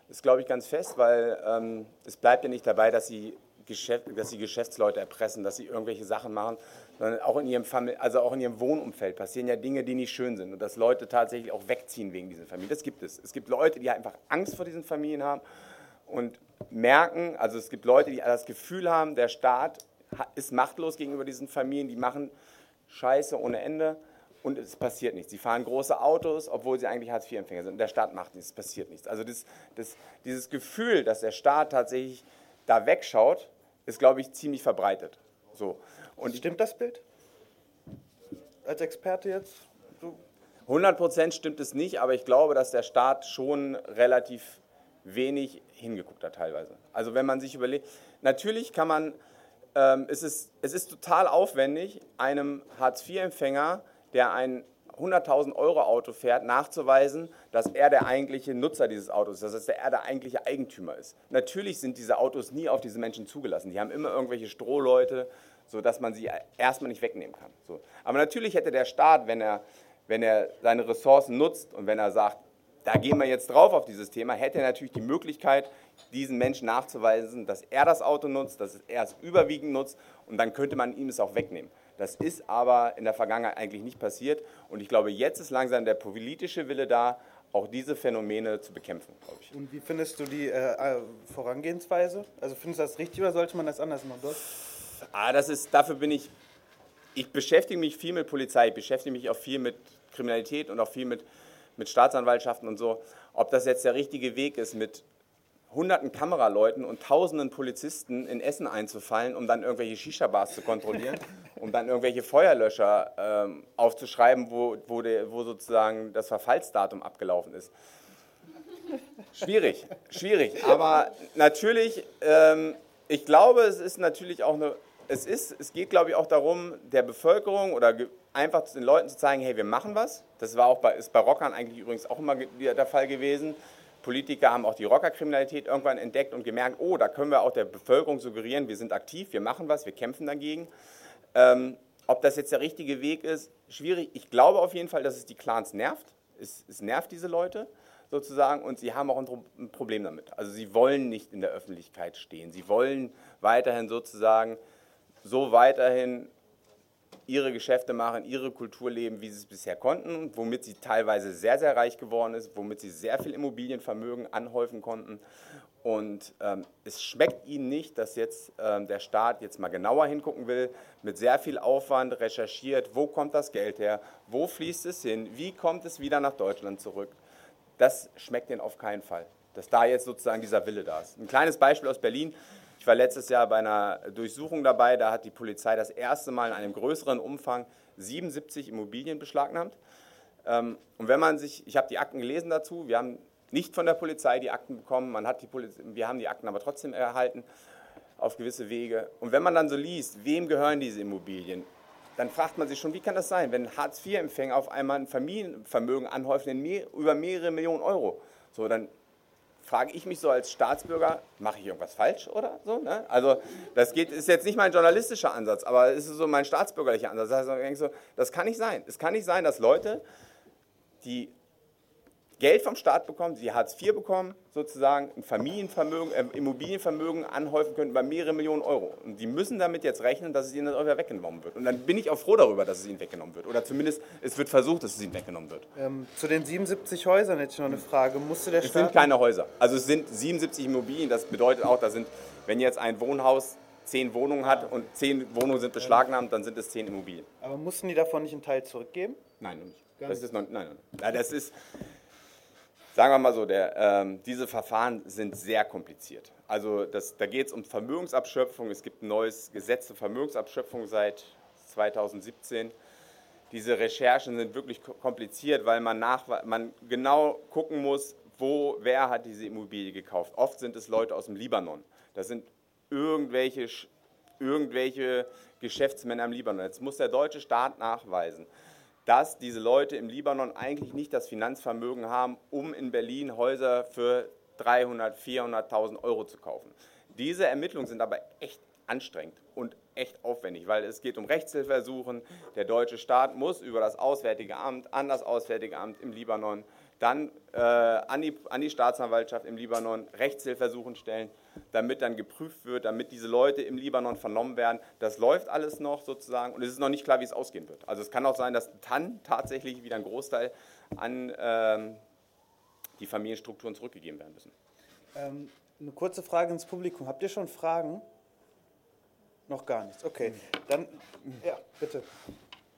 Das glaube ich ganz fest, weil ähm, es bleibt ja nicht dabei, dass sie, Geschäft, dass sie Geschäftsleute erpressen, dass sie irgendwelche Sachen machen, sondern auch in, ihrem Famili also auch in ihrem Wohnumfeld passieren ja Dinge, die nicht schön sind und dass Leute tatsächlich auch wegziehen wegen dieser Familie. Das gibt es. Es gibt Leute, die einfach Angst vor diesen Familien haben und merken, also es gibt Leute, die das Gefühl haben, der Staat ist machtlos gegenüber diesen Familien, die machen Scheiße ohne Ende und es passiert nichts. Sie fahren große Autos, obwohl sie eigentlich Hartz-IV-Empfänger sind. Und der Staat macht nichts, es passiert nichts. Also das, das, dieses Gefühl, dass der Staat tatsächlich da wegschaut, ist, glaube ich, ziemlich verbreitet. So. Und Stimmt das Bild? Als Experte jetzt? So? 100 stimmt es nicht, aber ich glaube, dass der Staat schon relativ wenig hingeguckt hat teilweise. Also wenn man sich überlegt, natürlich kann man, ähm, es, ist, es ist total aufwendig, einem Hartz-IV-Empfänger, der ein 100.000 Euro Auto fährt, nachzuweisen, dass er der eigentliche Nutzer dieses Autos ist, dass er der eigentliche Eigentümer ist. Natürlich sind diese Autos nie auf diese Menschen zugelassen. Die haben immer irgendwelche Strohleute, sodass man sie erstmal nicht wegnehmen kann. So. Aber natürlich hätte der Staat, wenn er, wenn er seine Ressourcen nutzt und wenn er sagt, da gehen wir jetzt drauf auf dieses Thema, hätte er natürlich die Möglichkeit, diesen Menschen nachzuweisen, dass er das Auto nutzt, dass er es überwiegend nutzt und dann könnte man ihm es auch wegnehmen. Das ist aber in der Vergangenheit eigentlich nicht passiert und ich glaube, jetzt ist langsam der politische Wille da, auch diese Phänomene zu bekämpfen, glaube ich. Und wie findest du die äh, äh Vorangehensweise? Also findest du das richtig oder sollte man das anders machen? Dort? Ah, das ist, dafür bin ich, ich beschäftige mich viel mit Polizei, ich beschäftige mich auch viel mit Kriminalität und auch viel mit, mit Staatsanwaltschaften und so. Ob das jetzt der richtige Weg ist, mit hunderten Kameraleuten und tausenden Polizisten in Essen einzufallen, um dann irgendwelche Shisha-Bars zu kontrollieren, um dann irgendwelche Feuerlöscher ähm, aufzuschreiben, wo, wo, der, wo sozusagen das Verfallsdatum abgelaufen ist. Schwierig, schwierig. Aber natürlich, ähm, ich glaube, es ist natürlich auch eine, es ist, es geht, glaube ich, auch darum, der Bevölkerung oder einfach den Leuten zu zeigen, hey, wir machen was. Das war auch bei, ist bei Rockern eigentlich übrigens auch immer der Fall gewesen. Politiker haben auch die Rockerkriminalität irgendwann entdeckt und gemerkt, oh, da können wir auch der Bevölkerung suggerieren, wir sind aktiv, wir machen was, wir kämpfen dagegen. Ähm, ob das jetzt der richtige Weg ist, schwierig. Ich glaube auf jeden Fall, dass es die Clans nervt. Es, es nervt diese Leute sozusagen und sie haben auch ein Problem damit. Also sie wollen nicht in der Öffentlichkeit stehen. Sie wollen weiterhin sozusagen so weiterhin ihre Geschäfte machen, ihre Kultur leben, wie sie es bisher konnten, womit sie teilweise sehr, sehr reich geworden ist, womit sie sehr viel Immobilienvermögen anhäufen konnten. Und ähm, es schmeckt ihnen nicht, dass jetzt ähm, der Staat jetzt mal genauer hingucken will, mit sehr viel Aufwand recherchiert, wo kommt das Geld her, wo fließt es hin, wie kommt es wieder nach Deutschland zurück. Das schmeckt ihnen auf keinen Fall, dass da jetzt sozusagen dieser Wille da ist. Ein kleines Beispiel aus Berlin. Ich war letztes Jahr bei einer Durchsuchung dabei, da hat die Polizei das erste Mal in einem größeren Umfang 77 Immobilien beschlagnahmt. Ähm, und wenn man sich, ich habe die Akten gelesen dazu, wir haben nicht von der Polizei die Akten bekommen, man hat die Polizei, wir haben die Akten aber trotzdem erhalten auf gewisse Wege. Und wenn man dann so liest, wem gehören diese Immobilien, dann fragt man sich schon, wie kann das sein, wenn Hartz-IV-Empfänger auf einmal ein Familienvermögen anhäufen mehr, über mehrere Millionen Euro. So, dann frage ich mich so als Staatsbürger, mache ich irgendwas falsch oder so? Ne? Also das geht, ist jetzt nicht mein journalistischer Ansatz, aber es ist so mein staatsbürgerlicher Ansatz. Also, so, das kann nicht sein. Es kann nicht sein, dass Leute, die Geld vom Staat bekommen, die Hartz IV bekommen, sozusagen ein Familienvermögen, äh, Immobilienvermögen anhäufen können über mehrere Millionen Euro. Und die müssen damit jetzt rechnen, dass es ihnen das wieder weggenommen wird. Und dann bin ich auch froh darüber, dass es ihnen weggenommen wird. Oder zumindest es wird versucht, dass es ihnen weggenommen wird. Ähm, zu den 77 Häusern hätte ich noch eine Frage. Musste der es Staat... sind keine Häuser. Also es sind 77 Immobilien. Das bedeutet auch, da sind, wenn jetzt ein Wohnhaus zehn Wohnungen hat und zehn Wohnungen sind beschlagnahmt, dann sind es zehn Immobilien. Aber mussten die davon nicht einen Teil zurückgeben? Nein, noch nicht. Das ist noch, nein, nein. nein. Das ist, sagen wir mal so, der, ähm, diese Verfahren sind sehr kompliziert. Also das, da geht es um Vermögensabschöpfung. Es gibt ein neues Gesetz zur Vermögensabschöpfung seit 2017. Diese Recherchen sind wirklich kompliziert, weil man, nach, man genau gucken muss, wo, wer hat diese Immobilie gekauft. Oft sind es Leute aus dem Libanon. Das sind irgendwelche, irgendwelche Geschäftsmänner im Libanon. Jetzt muss der deutsche Staat nachweisen, dass diese Leute im Libanon eigentlich nicht das Finanzvermögen haben, um in Berlin Häuser für 300, 400.000 Euro zu kaufen. Diese Ermittlungen sind aber echt anstrengend und echt aufwendig, weil es geht um Rechtshilfeersuchen. Der deutsche Staat muss über das Auswärtige Amt an das Auswärtige Amt im Libanon, dann äh, an, die, an die Staatsanwaltschaft im Libanon Rechtshilfeersuchen stellen damit dann geprüft wird, damit diese Leute im Libanon vernommen werden. Das läuft alles noch sozusagen und es ist noch nicht klar, wie es ausgehen wird. Also es kann auch sein, dass dann tatsächlich wieder ein Großteil an ähm, die Familienstrukturen zurückgegeben werden müssen. Ähm, eine kurze Frage ins Publikum. Habt ihr schon Fragen? Noch gar nichts. Okay, dann, ja, bitte.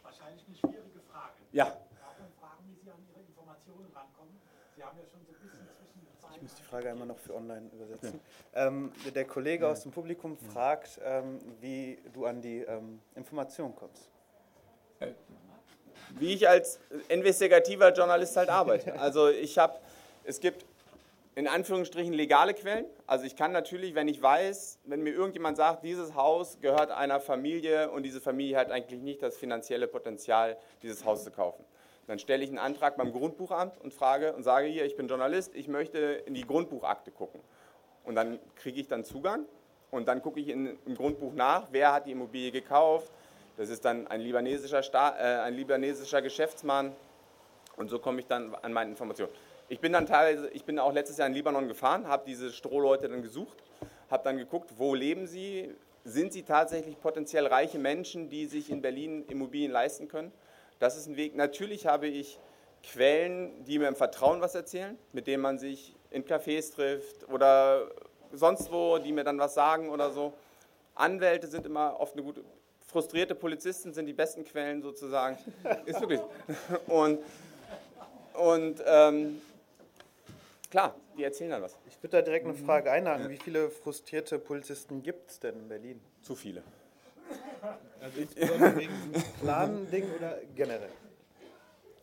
Wahrscheinlich eine schwierige Frage. Ja. Darf man fragen, wie Sie an Ihre Informationen rankommen? Sie haben ja schon so ein bisschen zwischen Ich muss die Frage einmal noch für online übersetzen. Ähm, der Kollege aus dem Publikum fragt, ähm, wie du an die ähm, Information kommst. Wie ich als investigativer Journalist halt arbeite. Also ich habe, es gibt in Anführungsstrichen legale Quellen. Also ich kann natürlich, wenn ich weiß, wenn mir irgendjemand sagt, dieses Haus gehört einer Familie und diese Familie hat eigentlich nicht das finanzielle Potenzial, dieses Haus zu kaufen. Dann stelle ich einen Antrag beim Grundbuchamt und frage und sage hier, ich bin Journalist, ich möchte in die Grundbuchakte gucken. Und dann kriege ich dann Zugang und dann gucke ich in, im Grundbuch nach, wer hat die Immobilie gekauft. Das ist dann ein libanesischer, Sta äh, ein libanesischer Geschäftsmann und so komme ich dann an meine Informationen. Ich bin dann teilweise, ich bin auch letztes Jahr in Libanon gefahren, habe diese Strohleute dann gesucht, habe dann geguckt, wo leben sie, sind sie tatsächlich potenziell reiche Menschen, die sich in Berlin Immobilien leisten können. Das ist ein Weg. Natürlich habe ich Quellen, die mir im Vertrauen was erzählen, mit denen man sich in Cafés trifft oder sonst wo, die mir dann was sagen oder so. Anwälte sind immer oft eine gute. Frustrierte Polizisten sind die besten Quellen sozusagen. Ist wirklich. Und, und ähm, klar, die erzählen dann was. Ich würde da direkt eine Frage einhaken. Wie viele frustrierte Polizisten gibt es denn in Berlin? Zu viele. Also Plan-Ding oder generell?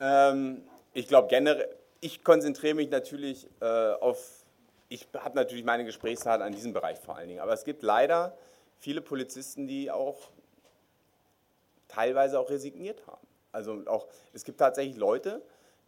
Ähm, ich glaube generell, ich konzentriere mich natürlich äh, auf, ich habe natürlich meine Gesprächsart an diesem Bereich vor allen Dingen, aber es gibt leider viele Polizisten, die auch teilweise auch resigniert haben. Also auch, es gibt tatsächlich Leute,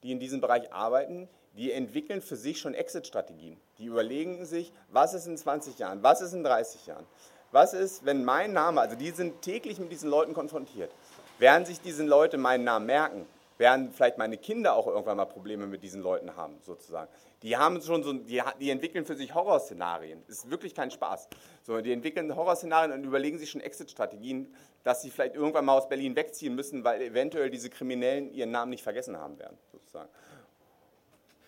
die in diesem Bereich arbeiten, die entwickeln für sich schon Exit-Strategien. Die überlegen sich, was ist in 20 Jahren, was ist in 30 Jahren. Was ist, wenn mein Name, also die sind täglich mit diesen Leuten konfrontiert, werden sich diese Leute meinen Namen merken, werden vielleicht meine Kinder auch irgendwann mal Probleme mit diesen Leuten haben, sozusagen. Die haben schon so, die, die entwickeln für sich Horrorszenarien. Ist wirklich kein Spaß. So, die entwickeln Horrorszenarien und überlegen sich schon Exit-Strategien, dass sie vielleicht irgendwann mal aus Berlin wegziehen müssen, weil eventuell diese Kriminellen ihren Namen nicht vergessen haben werden, sozusagen.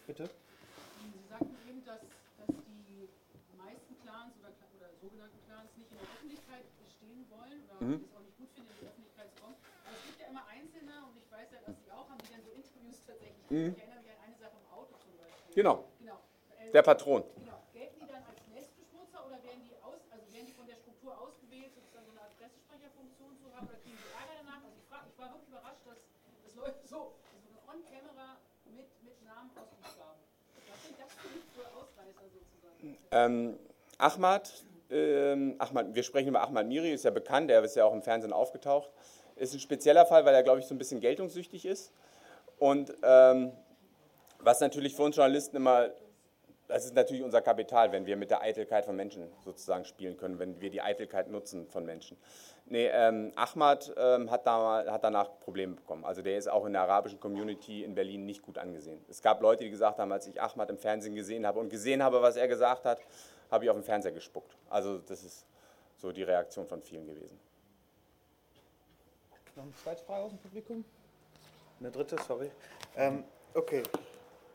Bitte? Sie sagten eben, dass, dass die meisten Clans oder, oder sogenannten Clans nicht in der Öffentlichkeit stehen wollen oder Mhm. es auch nicht gut finden, in die Öffentlichkeit zu kommen. Aber es gibt ja immer Einzelne, und ich weiß ja, dass Sie auch haben, die dann so Interviews tatsächlich. Mhm. Ich erinnere mich an eine Sache im Auto zum Beispiel. Genau, Genau. Äh, der Patron. Genau. Gelten die dann als Nestbeschmutzer oder werden die, aus, also werden die von der Struktur ausgewählt, sozusagen so eine Art Pressesprecherfunktion zu haben oder kriegen die Ärger danach? Also ich, frag, ich war wirklich überrascht, dass das läuft so, so on-camera mit, mit Namen ausgeschlagen. Was sind das für, für Ausreißer sozusagen? Ähm, Ahmad, ähm, Ahmad, wir sprechen über Ahmad Miri, ist ja bekannt, der ist ja auch im Fernsehen aufgetaucht. Ist ein spezieller Fall, weil er, glaube ich, so ein bisschen geltungssüchtig ist. Und ähm, was natürlich für uns Journalisten immer das ist natürlich unser Kapital, wenn wir mit der Eitelkeit von Menschen sozusagen spielen können, wenn wir die Eitelkeit nutzen von Menschen. Nee, ähm, Ahmad ähm, hat, da, hat danach Probleme bekommen. Also der ist auch in der arabischen Community in Berlin nicht gut angesehen. Es gab Leute, die gesagt haben, als ich Ahmad im Fernsehen gesehen habe und gesehen habe, was er gesagt hat, habe ich auf den Fernseher gespuckt. Also das ist so die Reaktion von vielen gewesen. Noch eine zweite Frage aus dem Publikum? Eine dritte, sorry. Ähm, okay.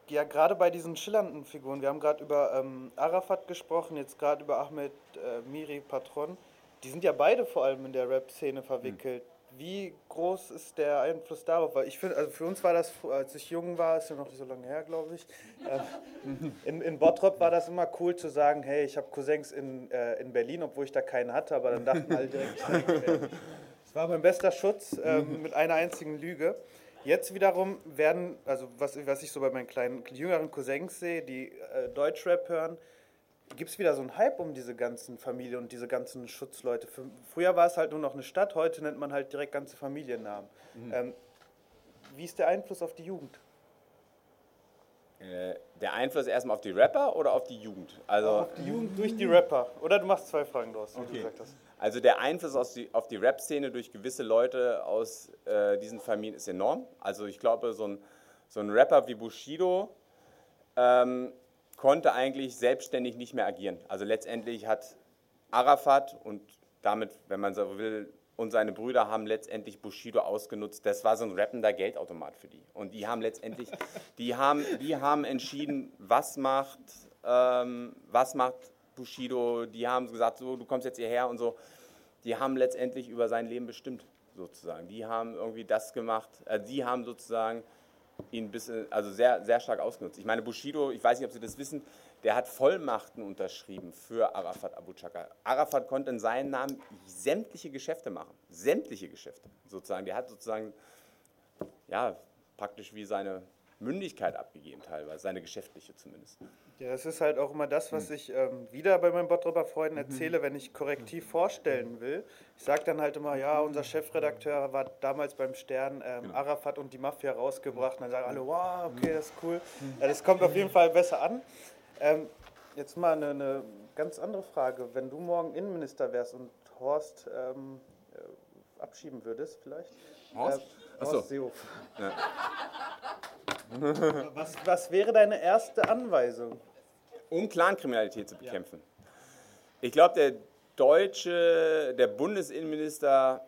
Ja, gerade bei diesen schillernden Figuren, wir haben gerade über ähm, Arafat gesprochen, jetzt gerade über Ahmed äh, Miri Patron. Die sind ja beide vor allem in der Rap-Szene verwickelt. Mhm. Wie groß ist der Einfluss darauf? Weil ich finde, also für uns war das, als ich jung war, ist ja noch nicht so lange her, glaube ich. Äh, in, in Bottrop war das immer cool zu sagen, hey, ich habe Cousins in, äh, in Berlin, obwohl ich da keinen hatte, aber dann dachten alle direkt, das war mein bester Schutz äh, mit einer einzigen Lüge. Jetzt wiederum werden, also was, was ich so bei meinen kleinen jüngeren Cousins sehe, die äh, Deutschrap hören, gibt es wieder so einen Hype um diese ganzen Familien und diese ganzen Schutzleute. Früher war es halt nur noch eine Stadt, heute nennt man halt direkt ganze Familiennamen. Mhm. Ähm, wie ist der Einfluss auf die Jugend? Äh, der Einfluss erstmal auf die Rapper oder auf die Jugend? Also auf die Jugend durch die Rapper. Oder du machst zwei Fragen draus, wie okay. du gesagt hast. Also der Einfluss auf die, auf die Rap-Szene durch gewisse Leute aus äh, diesen Familien ist enorm. Also ich glaube, so ein, so ein Rapper wie Bushido ähm, konnte eigentlich selbstständig nicht mehr agieren. Also letztendlich hat Arafat und damit, wenn man so will, und seine Brüder haben letztendlich Bushido ausgenutzt. Das war so ein rappender Geldautomat für die. Und die haben letztendlich, die haben, die haben entschieden, was macht, ähm, was macht Bushido. Die haben gesagt, so, du kommst jetzt hierher und so. Die haben letztendlich über sein Leben bestimmt, sozusagen. Die haben irgendwie das gemacht. Äh, die haben sozusagen ihn bis, also sehr, sehr stark ausgenutzt. Ich meine, Bushido, ich weiß nicht, ob Sie das wissen, der hat Vollmachten unterschrieben für Arafat Abu Chaka. Arafat konnte in seinem Namen sämtliche Geschäfte machen. Sämtliche Geschäfte, sozusagen. Der hat sozusagen, ja, praktisch wie seine Mündigkeit abgegeben, teilweise, seine geschäftliche zumindest. Ja, das ist halt auch immer das, was hm. ich ähm, wieder bei meinen Bottropper Freunden mhm. erzähle, wenn ich korrektiv vorstellen will. Ich sage dann halt immer, ja, unser Chefredakteur war damals beim Stern ähm, genau. Arafat und die Mafia rausgebracht. Und dann sagen alle, wow, okay, das ist cool. Mhm. Ja, das kommt auf jeden Fall besser an. Ähm, jetzt mal eine, eine, ganz andere Frage. Wenn du morgen Innenminister wärst und Horst ähm, äh, abschieben würdest, vielleicht? Horst? Äh, Seehofer. Ja. was, was wäre deine erste Anweisung? Um Clankriminalität zu bekämpfen. Ja. Ich glaube, der deutsche, der Bundesinnenminister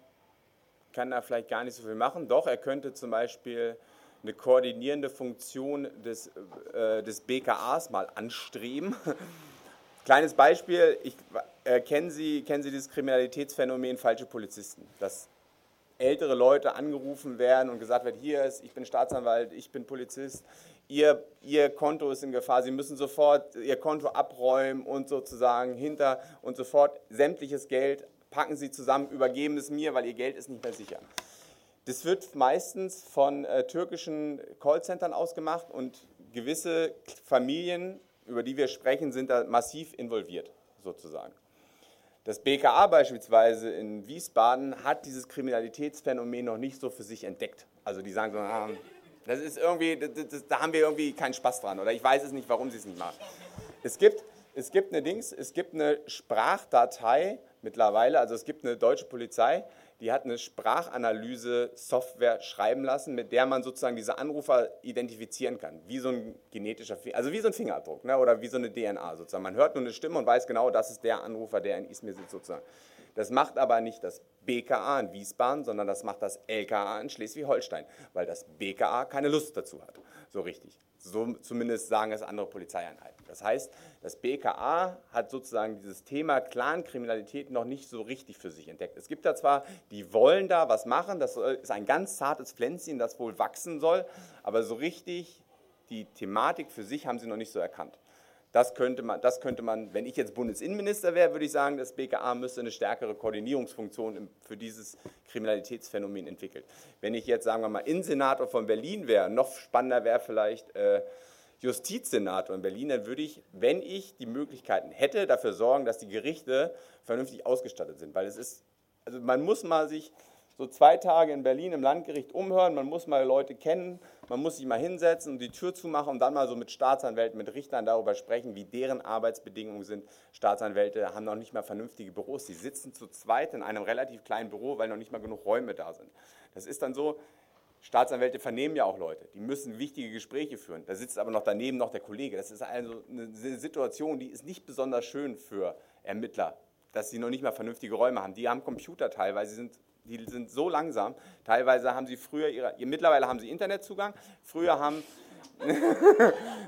kann da vielleicht gar nicht so viel machen. Doch, er könnte zum Beispiel eine koordinierende Funktion des, äh, des BKAs mal anstreben. Kleines Beispiel, ich, äh, kennen, Sie, kennen Sie dieses Kriminalitätsphänomen falsche Polizisten? Dass ältere Leute angerufen werden und gesagt wird, hier ist, ich bin Staatsanwalt, ich bin Polizist, ihr, ihr Konto ist in Gefahr, Sie müssen sofort Ihr Konto abräumen und sozusagen hinter und sofort sämtliches Geld packen Sie zusammen, übergeben es mir, weil Ihr Geld ist nicht mehr sicher. Das wird meistens von äh, türkischen Callcentern ausgemacht und gewisse Familien, über die wir sprechen, sind da massiv involviert, sozusagen. Das BKA beispielsweise in Wiesbaden hat dieses Kriminalitätsphänomen noch nicht so für sich entdeckt. Also die sagen so, ah, das ist irgendwie, das, das, da haben wir irgendwie keinen Spaß dran oder ich weiß es nicht, warum sie es nicht machen. Es gibt, es gibt eine Dings, es gibt eine Sprachdatei mittlerweile, also es gibt eine deutsche Polizei, die hat eine Sprachanalyse-Software schreiben lassen, mit der man sozusagen diese Anrufer identifizieren kann, wie so ein genetischer, also wie so ein Fingerabdruck ne, oder wie so eine DNA sozusagen. Man hört nur eine Stimme und weiß genau, das ist der Anrufer, der in Izmir sitzt sozusagen. Das macht aber nicht das BKA in Wiesbaden, sondern das macht das LKA in Schleswig-Holstein, weil das BKA keine Lust dazu hat, so richtig. So zumindest sagen es andere Polizeieinheiten. Das heißt, das BKA hat sozusagen dieses Thema Clankriminalität noch nicht so richtig für sich entdeckt. Es gibt da zwar, die wollen da was machen, das ist ein ganz zartes Pflänzchen, das wohl wachsen soll, aber so richtig die Thematik für sich haben sie noch nicht so erkannt. Das könnte man, das könnte man wenn ich jetzt Bundesinnenminister wäre, würde ich sagen, das BKA müsste eine stärkere Koordinierungsfunktion für dieses Kriminalitätsphänomen entwickeln. Wenn ich jetzt, sagen wir mal, Innensenator von Berlin wäre, noch spannender wäre vielleicht äh, Justizsenator in Berlin, dann würde ich, wenn ich die Möglichkeiten hätte, dafür sorgen, dass die Gerichte vernünftig ausgestattet sind. Weil es ist, also man muss mal sich so zwei Tage in Berlin im Landgericht umhören, man muss mal Leute kennen, man muss sich mal hinsetzen und die Tür zumachen und dann mal so mit Staatsanwälten, mit Richtern darüber sprechen, wie deren Arbeitsbedingungen sind. Staatsanwälte haben noch nicht mal vernünftige Büros, sie sitzen zu zweit in einem relativ kleinen Büro, weil noch nicht mal genug Räume da sind. Das ist dann so, Staatsanwälte vernehmen ja auch Leute, die müssen wichtige Gespräche führen. Da sitzt aber noch daneben noch der Kollege. Das ist also eine Situation, die ist nicht besonders schön für Ermittler, dass sie noch nicht mal vernünftige Räume haben. Die haben Computer teilweise, sind, die sind so langsam. Teilweise haben sie früher ihre, mittlerweile haben sie Internetzugang. Früher haben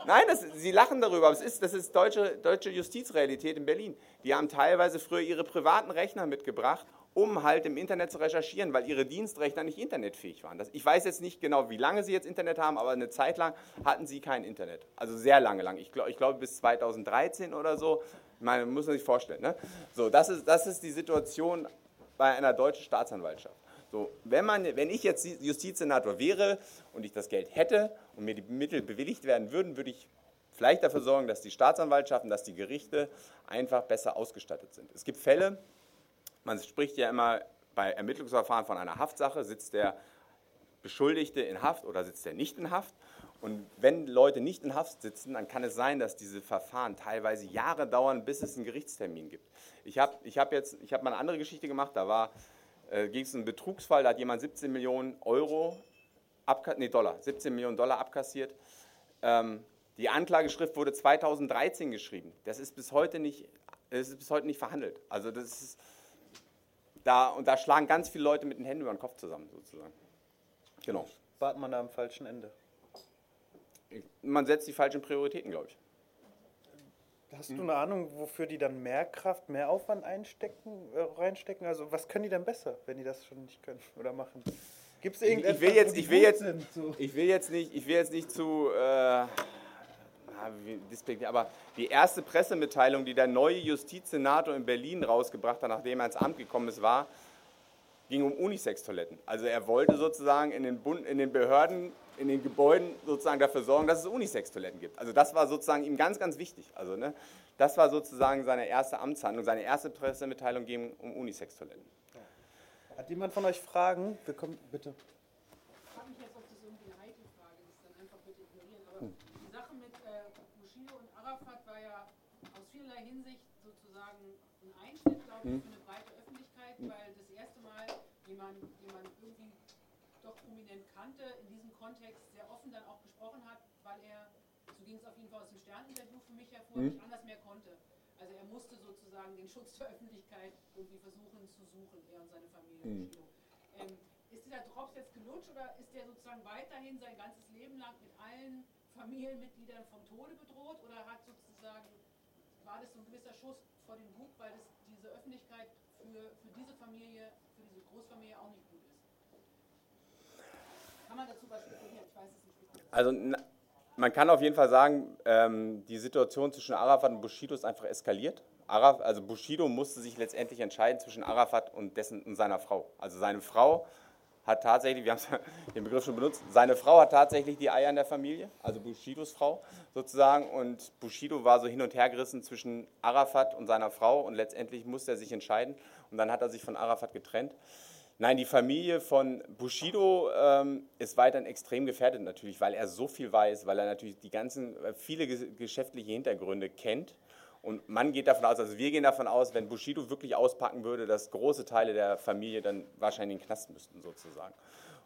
Nein, das, Sie lachen darüber, aber es ist, das ist deutsche, deutsche Justizrealität in Berlin. Die haben teilweise früher ihre privaten Rechner mitgebracht um halt im Internet zu recherchieren, weil ihre Dienstrechner nicht internetfähig waren. Das, ich weiß jetzt nicht genau, wie lange sie jetzt Internet haben, aber eine Zeit lang hatten sie kein Internet. Also sehr lange lang. Ich, glaub, glaube bis 2013 oder so. Ich meine, muss man sich vorstellen. Ne? So, das ist, das ist die Situation bei einer deutschen Staatsanwaltschaft. So, wenn, man, wenn ich jetzt Justizsenator wäre und ich das Geld hätte und mir die Mittel bewilligt werden würden, würde ich vielleicht dafür sorgen, dass die Staatsanwaltschaften, dass die Gerichte einfach besser ausgestattet sind. Es gibt Fälle, man spricht ja immer bei Ermittlungsverfahren von einer Haftsache, sitzt der Beschuldigte in Haft oder sitzt er nicht in Haft. Und wenn Leute nicht in Haft sitzen, dann kann es sein, dass diese Verfahren teilweise Jahre dauern, bis es einen Gerichtstermin gibt. Ich habe ich hab jetzt, ich habe mal eine andere Geschichte gemacht, da war, äh, ging es um einen Betrugsfall, da hat jemand 17 Millionen Euro, nee, Dollar, 17 Millionen Dollar abkassiert. Ähm, die Anklageschrift wurde 2013 geschrieben. Das ist bis heute nicht, das ist bis heute nicht verhandelt. Also das ist, da, und da schlagen ganz viele Leute mit den Händen über den Kopf zusammen, sozusagen. Genau. Wartet man da am falschen Ende? Man setzt die falschen Prioritäten, glaube ich. Hast du eine Ahnung, wofür die dann mehr Kraft, mehr Aufwand einstecken, äh, reinstecken? Also was können die dann besser, wenn die das schon nicht können oder machen? Gibt es irgendetwas, ich will jetzt, ich will jetzt, sind, so? ich will jetzt nicht, ich will jetzt nicht zu äh, aber die erste Pressemitteilung, die der neue Justizsenator in Berlin rausgebracht hat, nachdem er ins Amt gekommen ist, war, ging um Unisex-Toiletten. Also er wollte sozusagen in den, Bund, in den Behörden, in den Gebäuden sozusagen dafür sorgen, dass es Unisex-Toiletten gibt. Also das war sozusagen ihm ganz, ganz wichtig. Also ne, das war sozusagen seine erste Amtshandlung, seine erste Pressemitteilung ging um Unisex-Toiletten. Hat jemand von euch Fragen? Wir kommen, bitte. vielerlei Hinsicht sozusagen ein Einschnitt, glaube ich, hm. für eine breite Öffentlichkeit, weil jemand, den man irgendwie doch prominent kannte, in diesem Kontext sehr offen dann auch gesprochen hat, weil er, so ging es auf jeden Fall aus dem Sterninterview für mich hervor, mhm. nicht anders mehr konnte. Also er musste sozusagen den Schutz der Öffentlichkeit irgendwie versuchen zu suchen, er und seine Familie. Mhm. Ähm, ist dieser Drops jetzt gelutscht oder ist der sozusagen weiterhin sein ganzes Leben lang mit allen Familienmitgliedern vom Tode bedroht oder hat sozusagen war das so ein gewisser Schuss vor den Bug, weil das diese Öffentlichkeit für, für diese Familie, Großfamilie auch nicht gut ist. Kann man dazu spekulieren? Ich weiß es nicht. Also man kann auf jeden Fall sagen, ähm, die Situation zwischen Arafat und Bushido ist einfach eskaliert. Araf, also Bushido musste sich letztendlich entscheiden zwischen Arafat und, dessen, und seiner Frau. Also seine Frau hat tatsächlich, wir haben den Begriff schon benutzt, seine Frau hat tatsächlich die Eier in der Familie, also Bushidos Frau sozusagen. Und Bushido war so hin und her gerissen zwischen Arafat und seiner Frau und letztendlich musste er sich entscheiden. Und dann hat er sich von Arafat getrennt. Nein, die Familie von Bushido ähm, ist weiterhin extrem gefährdet natürlich, weil er so viel weiß, weil er natürlich die ganzen, äh, viele geschäftliche Hintergründe kennt und man geht davon aus, also wir gehen davon aus, wenn Bushido wirklich auspacken würde, dass große Teile der Familie dann wahrscheinlich in den Knast müssten sozusagen.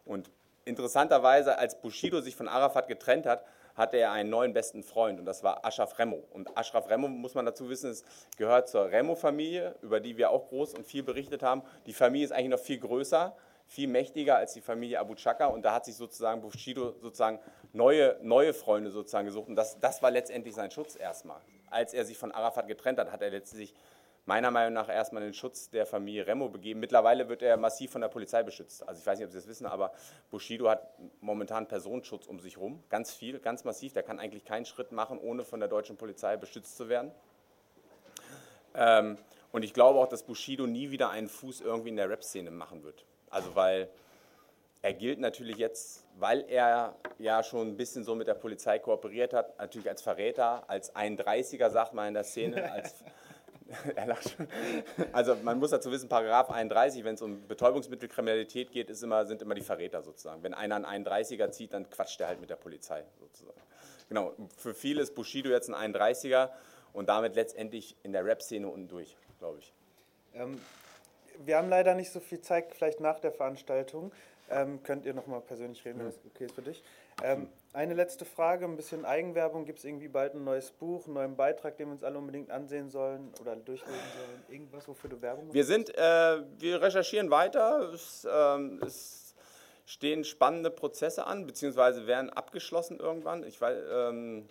Und interessanterweise, als Bushido sich von Arafat getrennt hat, hatte er einen neuen besten Freund und das war Ashraf Remo. Und Ashraf Remo, muss man dazu wissen, es gehört zur Remo-Familie, über die wir auch groß und viel berichtet haben. Die Familie ist eigentlich noch viel größer, viel mächtiger als die Familie Abu Chaka und da hat sich sozusagen Bushido sozusagen neue, neue Freunde sozusagen gesucht und das, das war letztendlich sein Schutz erstmal als er sich von Arafat getrennt hat, hat er letztlich meiner Meinung nach erstmal den Schutz der Familie Remo begeben. Mittlerweile wird er massiv von der Polizei beschützt. Also ich weiß nicht, ob Sie das wissen, aber Bushido hat momentan Personenschutz um sich herum, ganz viel, ganz massiv. Der kann eigentlich keinen Schritt machen, ohne von der deutschen Polizei beschützt zu werden. Ähm, und ich glaube auch, dass Bushido nie wieder einen Fuß irgendwie in der Rap-Szene machen wird. Also weil er gilt natürlich jetzt, weil er ja schon ein bisschen so mit der Polizei kooperiert hat, natürlich als Verräter, als 31er, sagt man in der Szene, als. Also man muss dazu wissen, Paragraph 31, wenn es um Betäubungsmittelkriminalität geht, ist immer, sind immer die Verräter sozusagen. Wenn einer einen 31er zieht, dann quatscht er halt mit der Polizei sozusagen. Genau, für viele ist Bushido jetzt ein 31er und damit letztendlich in der Rap-Szene unten durch, glaube ich. Ähm, wir haben leider nicht so viel Zeit, vielleicht nach der Veranstaltung. Ähm, könnt ihr nochmal persönlich reden, wenn das okay ist für dich. Ähm, eine letzte Frage, ein bisschen Eigenwerbung. Gibt es irgendwie bald ein neues Buch, einen neuen Beitrag, den wir uns alle unbedingt ansehen sollen oder durchlesen sollen? Irgendwas, wofür du Werbung machst? Wir sind, äh, wir recherchieren weiter. Es, ähm, es, stehen spannende Prozesse an, beziehungsweise werden abgeschlossen irgendwann. Ich weiß, ähm,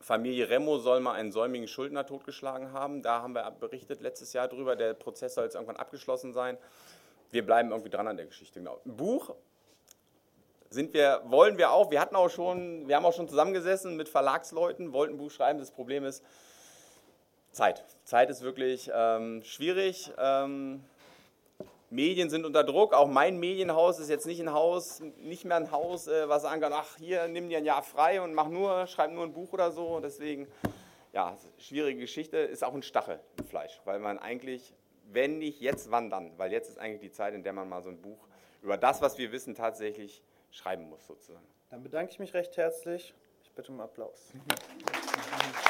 Familie Remo soll mal einen säumigen Schuldner totgeschlagen haben. Da haben wir berichtet letztes Jahr drüber. Der Prozess soll jetzt irgendwann abgeschlossen sein. Wir bleiben irgendwie dran an der Geschichte. Genau. Ein Buch sind wir, wollen wir auch. Wir hatten auch schon, wir haben auch schon zusammengesessen mit Verlagsleuten, wollten ein Buch schreiben. Das Problem ist Zeit. Zeit ist wirklich ähm, schwierig. Ähm, Medien sind unter Druck. Auch mein Medienhaus ist jetzt nicht ein Haus, nicht mehr ein Haus, äh, was sagen kann, ach hier, nimm dir ein Jahr frei und mach nur, schreib nur ein Buch oder so. Deswegen, ja, schwierige Geschichte, ist auch ein Stachel im Fleisch, weil man eigentlich, wenn nicht jetzt, wann dann? Weil jetzt ist eigentlich die Zeit, in der man mal so ein Buch über das, was wir wissen, tatsächlich schreiben muss sozusagen. Dann bedanke ich mich recht herzlich. Ich bitte um Applaus.